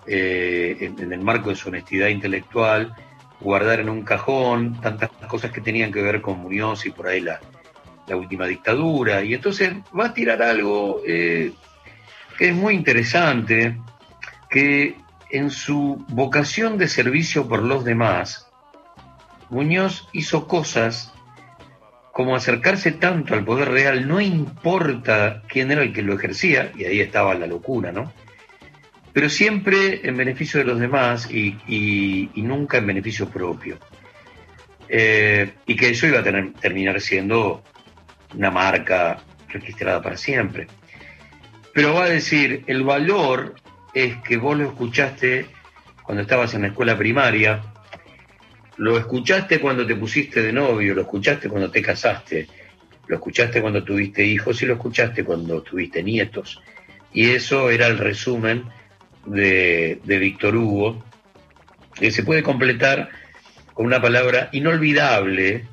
eh, en, el marco de su honestidad intelectual, guardar en un cajón tantas cosas que tenían que ver con Muñoz y por ahí la, la última dictadura. Y entonces va a tirar algo eh, que es muy interesante, que en su vocación de servicio por los demás, Muñoz hizo cosas como acercarse tanto al poder real, no importa quién era el que lo ejercía, y ahí estaba la locura, ¿no? Pero siempre en beneficio de los demás y, nunca en beneficio propio. Eh, y que eso iba a terminar siendo una marca registrada para siempre. Pero va a decir, el valor es que vos lo escuchaste cuando estabas en la escuela primaria, lo escuchaste cuando te pusiste de novio, lo escuchaste cuando te casaste, lo escuchaste cuando tuviste hijos y lo escuchaste cuando tuviste nietos. Y eso era el resumen de, Víctor Hugo, que se puede completar con una palabra inolvidable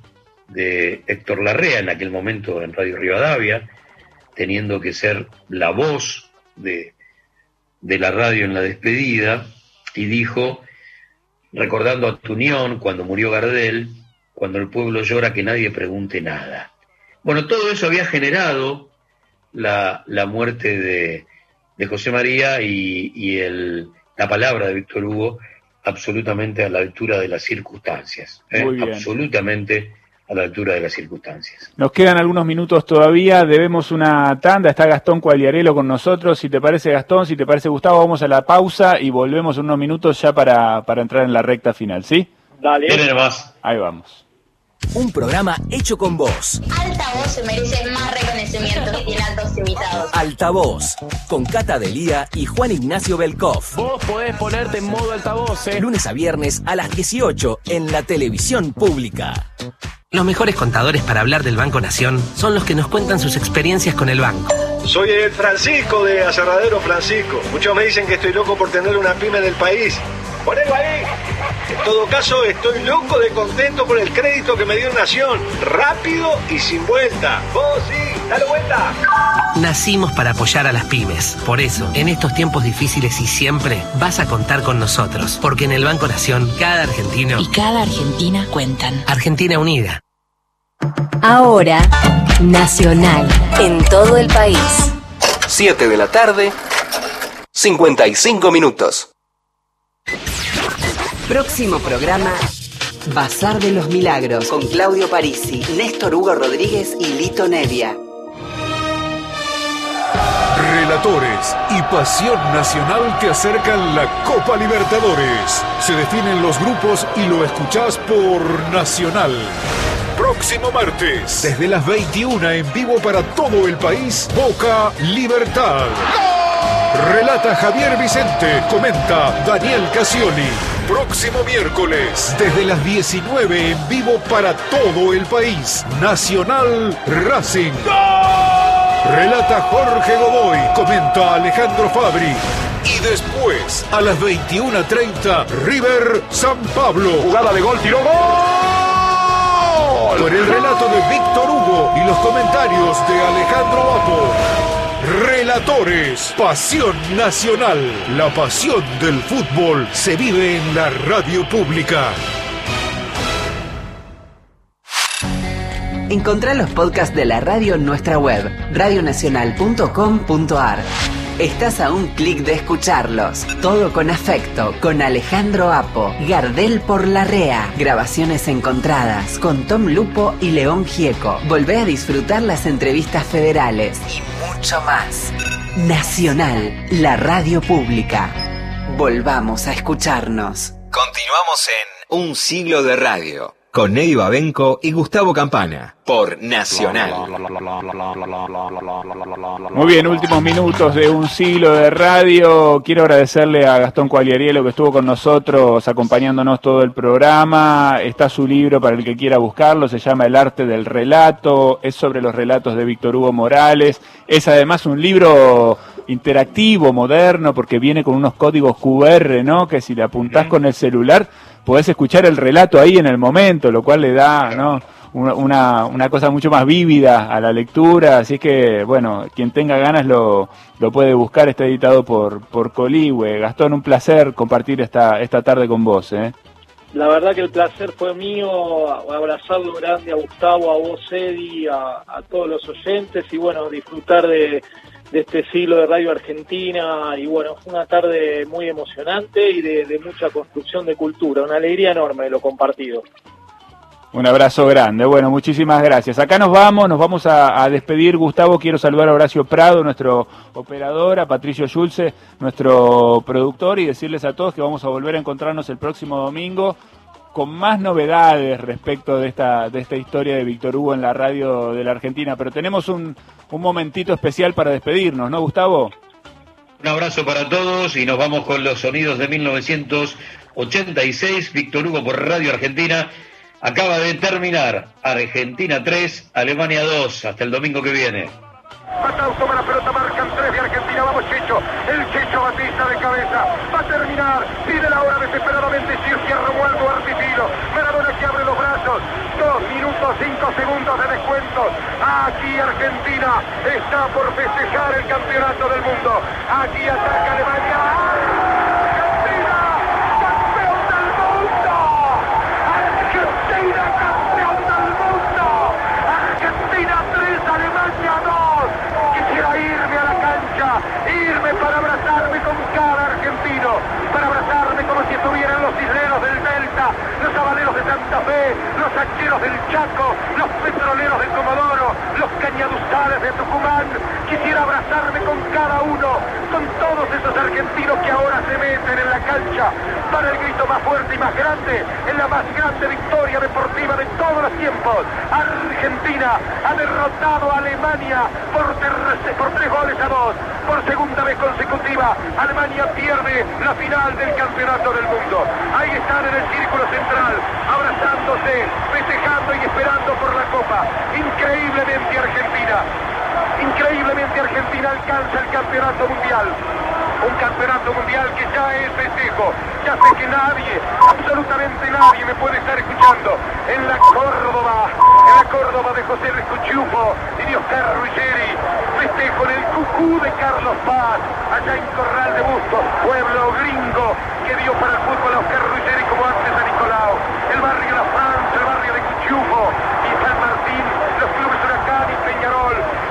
de Héctor Larrea en aquel momento en Radio Rivadavia, teniendo que ser la voz de la radio en la despedida, y dijo, recordando a Tunión cuando murió Gardel, cuando el pueblo llora que nadie pregunte nada. Bueno, todo eso había generado la, la muerte de, de, José María y, y el, la palabra de Víctor Hugo absolutamente a la altura de las circunstancias. ¿eh? Absolutamente a la altura de las circunstancias. Nos quedan algunos minutos todavía, debemos una tanda, está Gastón Cuagliarello con nosotros, si te parece Gastón, si te parece Gustavo, vamos a la pausa y volvemos en unos minutos ya para, para entrar en la recta final, ¿sí? Dale. Ahí vamos. Un programa hecho con vos. Altavoz se merece más reconocimiento y tiene altos invitados. Altavoz, con Cata Delía y Juan Ignacio Belkov. Vos podés ponerte en modo altavoz, ¿eh? Lunes a viernes a las 18 en la televisión pública. Los mejores contadores para hablar del Banco Nación son los que nos cuentan sus experiencias con el banco. Soy el Francisco de Aserradero Francisco. Muchos me dicen que estoy loco por tener una pyme del país. Ponelo ahí. En todo caso, estoy loco de contento por el crédito que me dio Nación. Rápido y sin vuelta. Vos sí, dale vuelta. Nacimos para apoyar a las pymes. Por eso, en estos tiempos difíciles y siempre, vas a contar con nosotros. Porque en el Banco Nación, cada argentino y cada argentina cuentan. Argentina Unida. Ahora, Nacional. En todo el país. 7 de la tarde, 55 minutos. Próximo programa. Bazar de los Milagros con Claudio Parisi, Néstor Hugo Rodríguez y Lito Nevia. Relatores y pasión nacional que acercan la Copa Libertadores. Se definen los grupos y lo escuchás por Nacional. Próximo martes, desde las 21 en vivo para todo el país, Boca Libertad. Relata Javier Vicente, comenta Daniel Casioli. Próximo miércoles, desde las 19 en vivo para todo el país, Nacional Racing. Relata Jorge Godoy, comenta Alejandro Fabri. Y después, a las 21.30, River San Pablo. Jugada de gol, tiró gol. Con el relato de Víctor Hugo y los comentarios de Alejandro Apo. Relatores, Pasión Nacional. La pasión del fútbol se vive en la radio pública. Encontrá los podcasts de la radio en nuestra web, radionacional.com.ar. Estás a un clic de escucharlos. Todo con afecto, con Alejandro Apo, Gardel por la Rea. Grabaciones encontradas con Tom Lupo y León Gieco. Volvé a disfrutar las entrevistas federales y mucho más. Nacional, la radio pública. Volvamos a escucharnos. Continuamos en Un siglo de radio con Ney Babenco y Gustavo Campana por Nacional. Muy bien, últimos minutos de un siglo de radio. Quiero agradecerle a Gastón Cualiarielo que estuvo con nosotros acompañándonos todo el programa. Está su libro para el que quiera buscarlo, se llama El arte del relato, es sobre los relatos de Víctor Hugo Morales. Es además un libro interactivo, moderno, porque viene con unos códigos QR, ¿no? Que si le apuntás con el celular podés escuchar el relato ahí en el momento, lo cual le da ¿no? una, una cosa mucho más vívida a la lectura, así que bueno, quien tenga ganas lo, lo puede buscar, está editado por, por Coligüe. Gastón, un placer compartir esta, esta tarde con vos. ¿eh? La verdad que el placer fue mío, abrazarlo grande a Gustavo, a vos, Eddie, a, a todos los oyentes y bueno, disfrutar de, de este siglo de Radio Argentina y bueno, fue una tarde muy emocionante y de, mucha construcción de cultura, una alegría enorme de lo compartido. Un abrazo grande. Bueno, muchísimas gracias. Acá nos vamos, nos vamos a, despedir. Gustavo, quiero saludar a Horacio Prado, nuestro operador, a Patricio Schulze, nuestro productor, y decirles a todos que vamos a volver a encontrarnos el próximo domingo con más novedades respecto de esta, de esta historia de Víctor Hugo en la radio de la Argentina. Pero tenemos un, un momentito especial para despedirnos, ¿no, Gustavo? Un abrazo para todos y nos vamos con los sonidos de 1986. Víctor Hugo por Radio Argentina. Acaba de terminar Argentina 3, Alemania 2. Hasta el domingo que viene. Matau toma la pelota, marcan tres de Argentina, vamos Checho, el Checho Batista de cabeza, va a terminar, pide la hora desesperadamente Circe Romualdo Artifilo, Maradona que abre los brazos, dos minutos, cinco segundos de descuento, aquí Argentina está por festejar el campeonato del mundo, aquí ataca Alemania. para abrazarme con cada argentino, para abrazarme como si estuvieran los isleros del Delta, los abaleros de Santa Hacheros del Chaco, los petroleros del Comodoro, los cañaduzales de Tucumán. Quisiera abrazarme con cada uno, con todos esos argentinos que ahora se meten en la cancha para el grito más fuerte y más grande, en la más grande victoria deportiva de todos los tiempos. Argentina ha derrotado a Alemania por, por tres goles a dos, por segunda vez consecutiva. Alemania pierde la final del campeonato del mundo. Ahí están en el círculo central, abrazándose, festejando y esperando por la copa. Increíblemente Argentina. Increíblemente Argentina alcanza el campeonato mundial un campeonato mundial que ya es festejo. Ya sé que nadie, absolutamente nadie me puede estar escuchando. En la Córdoba, en la Córdoba de José Luis Cuchufo y de Oscar Ruggeri, festejo en el Cucú de Carlos Paz, allá en Corral de Bustos, pueblo gringo que dio para el fútbol a Oscar Ruggeri como antes a Nicolau. El barrio La Francia, el barrio de Cuchufo y San Martín, los clubes Huracán y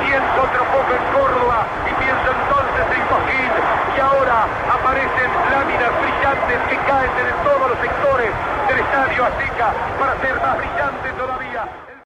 Pienso otro poco en Córdoba y pienso entonces en Coquín y ahora aparecen láminas brillantes que caen de todos los sectores del estadio Azteca para ser más brillantes todavía.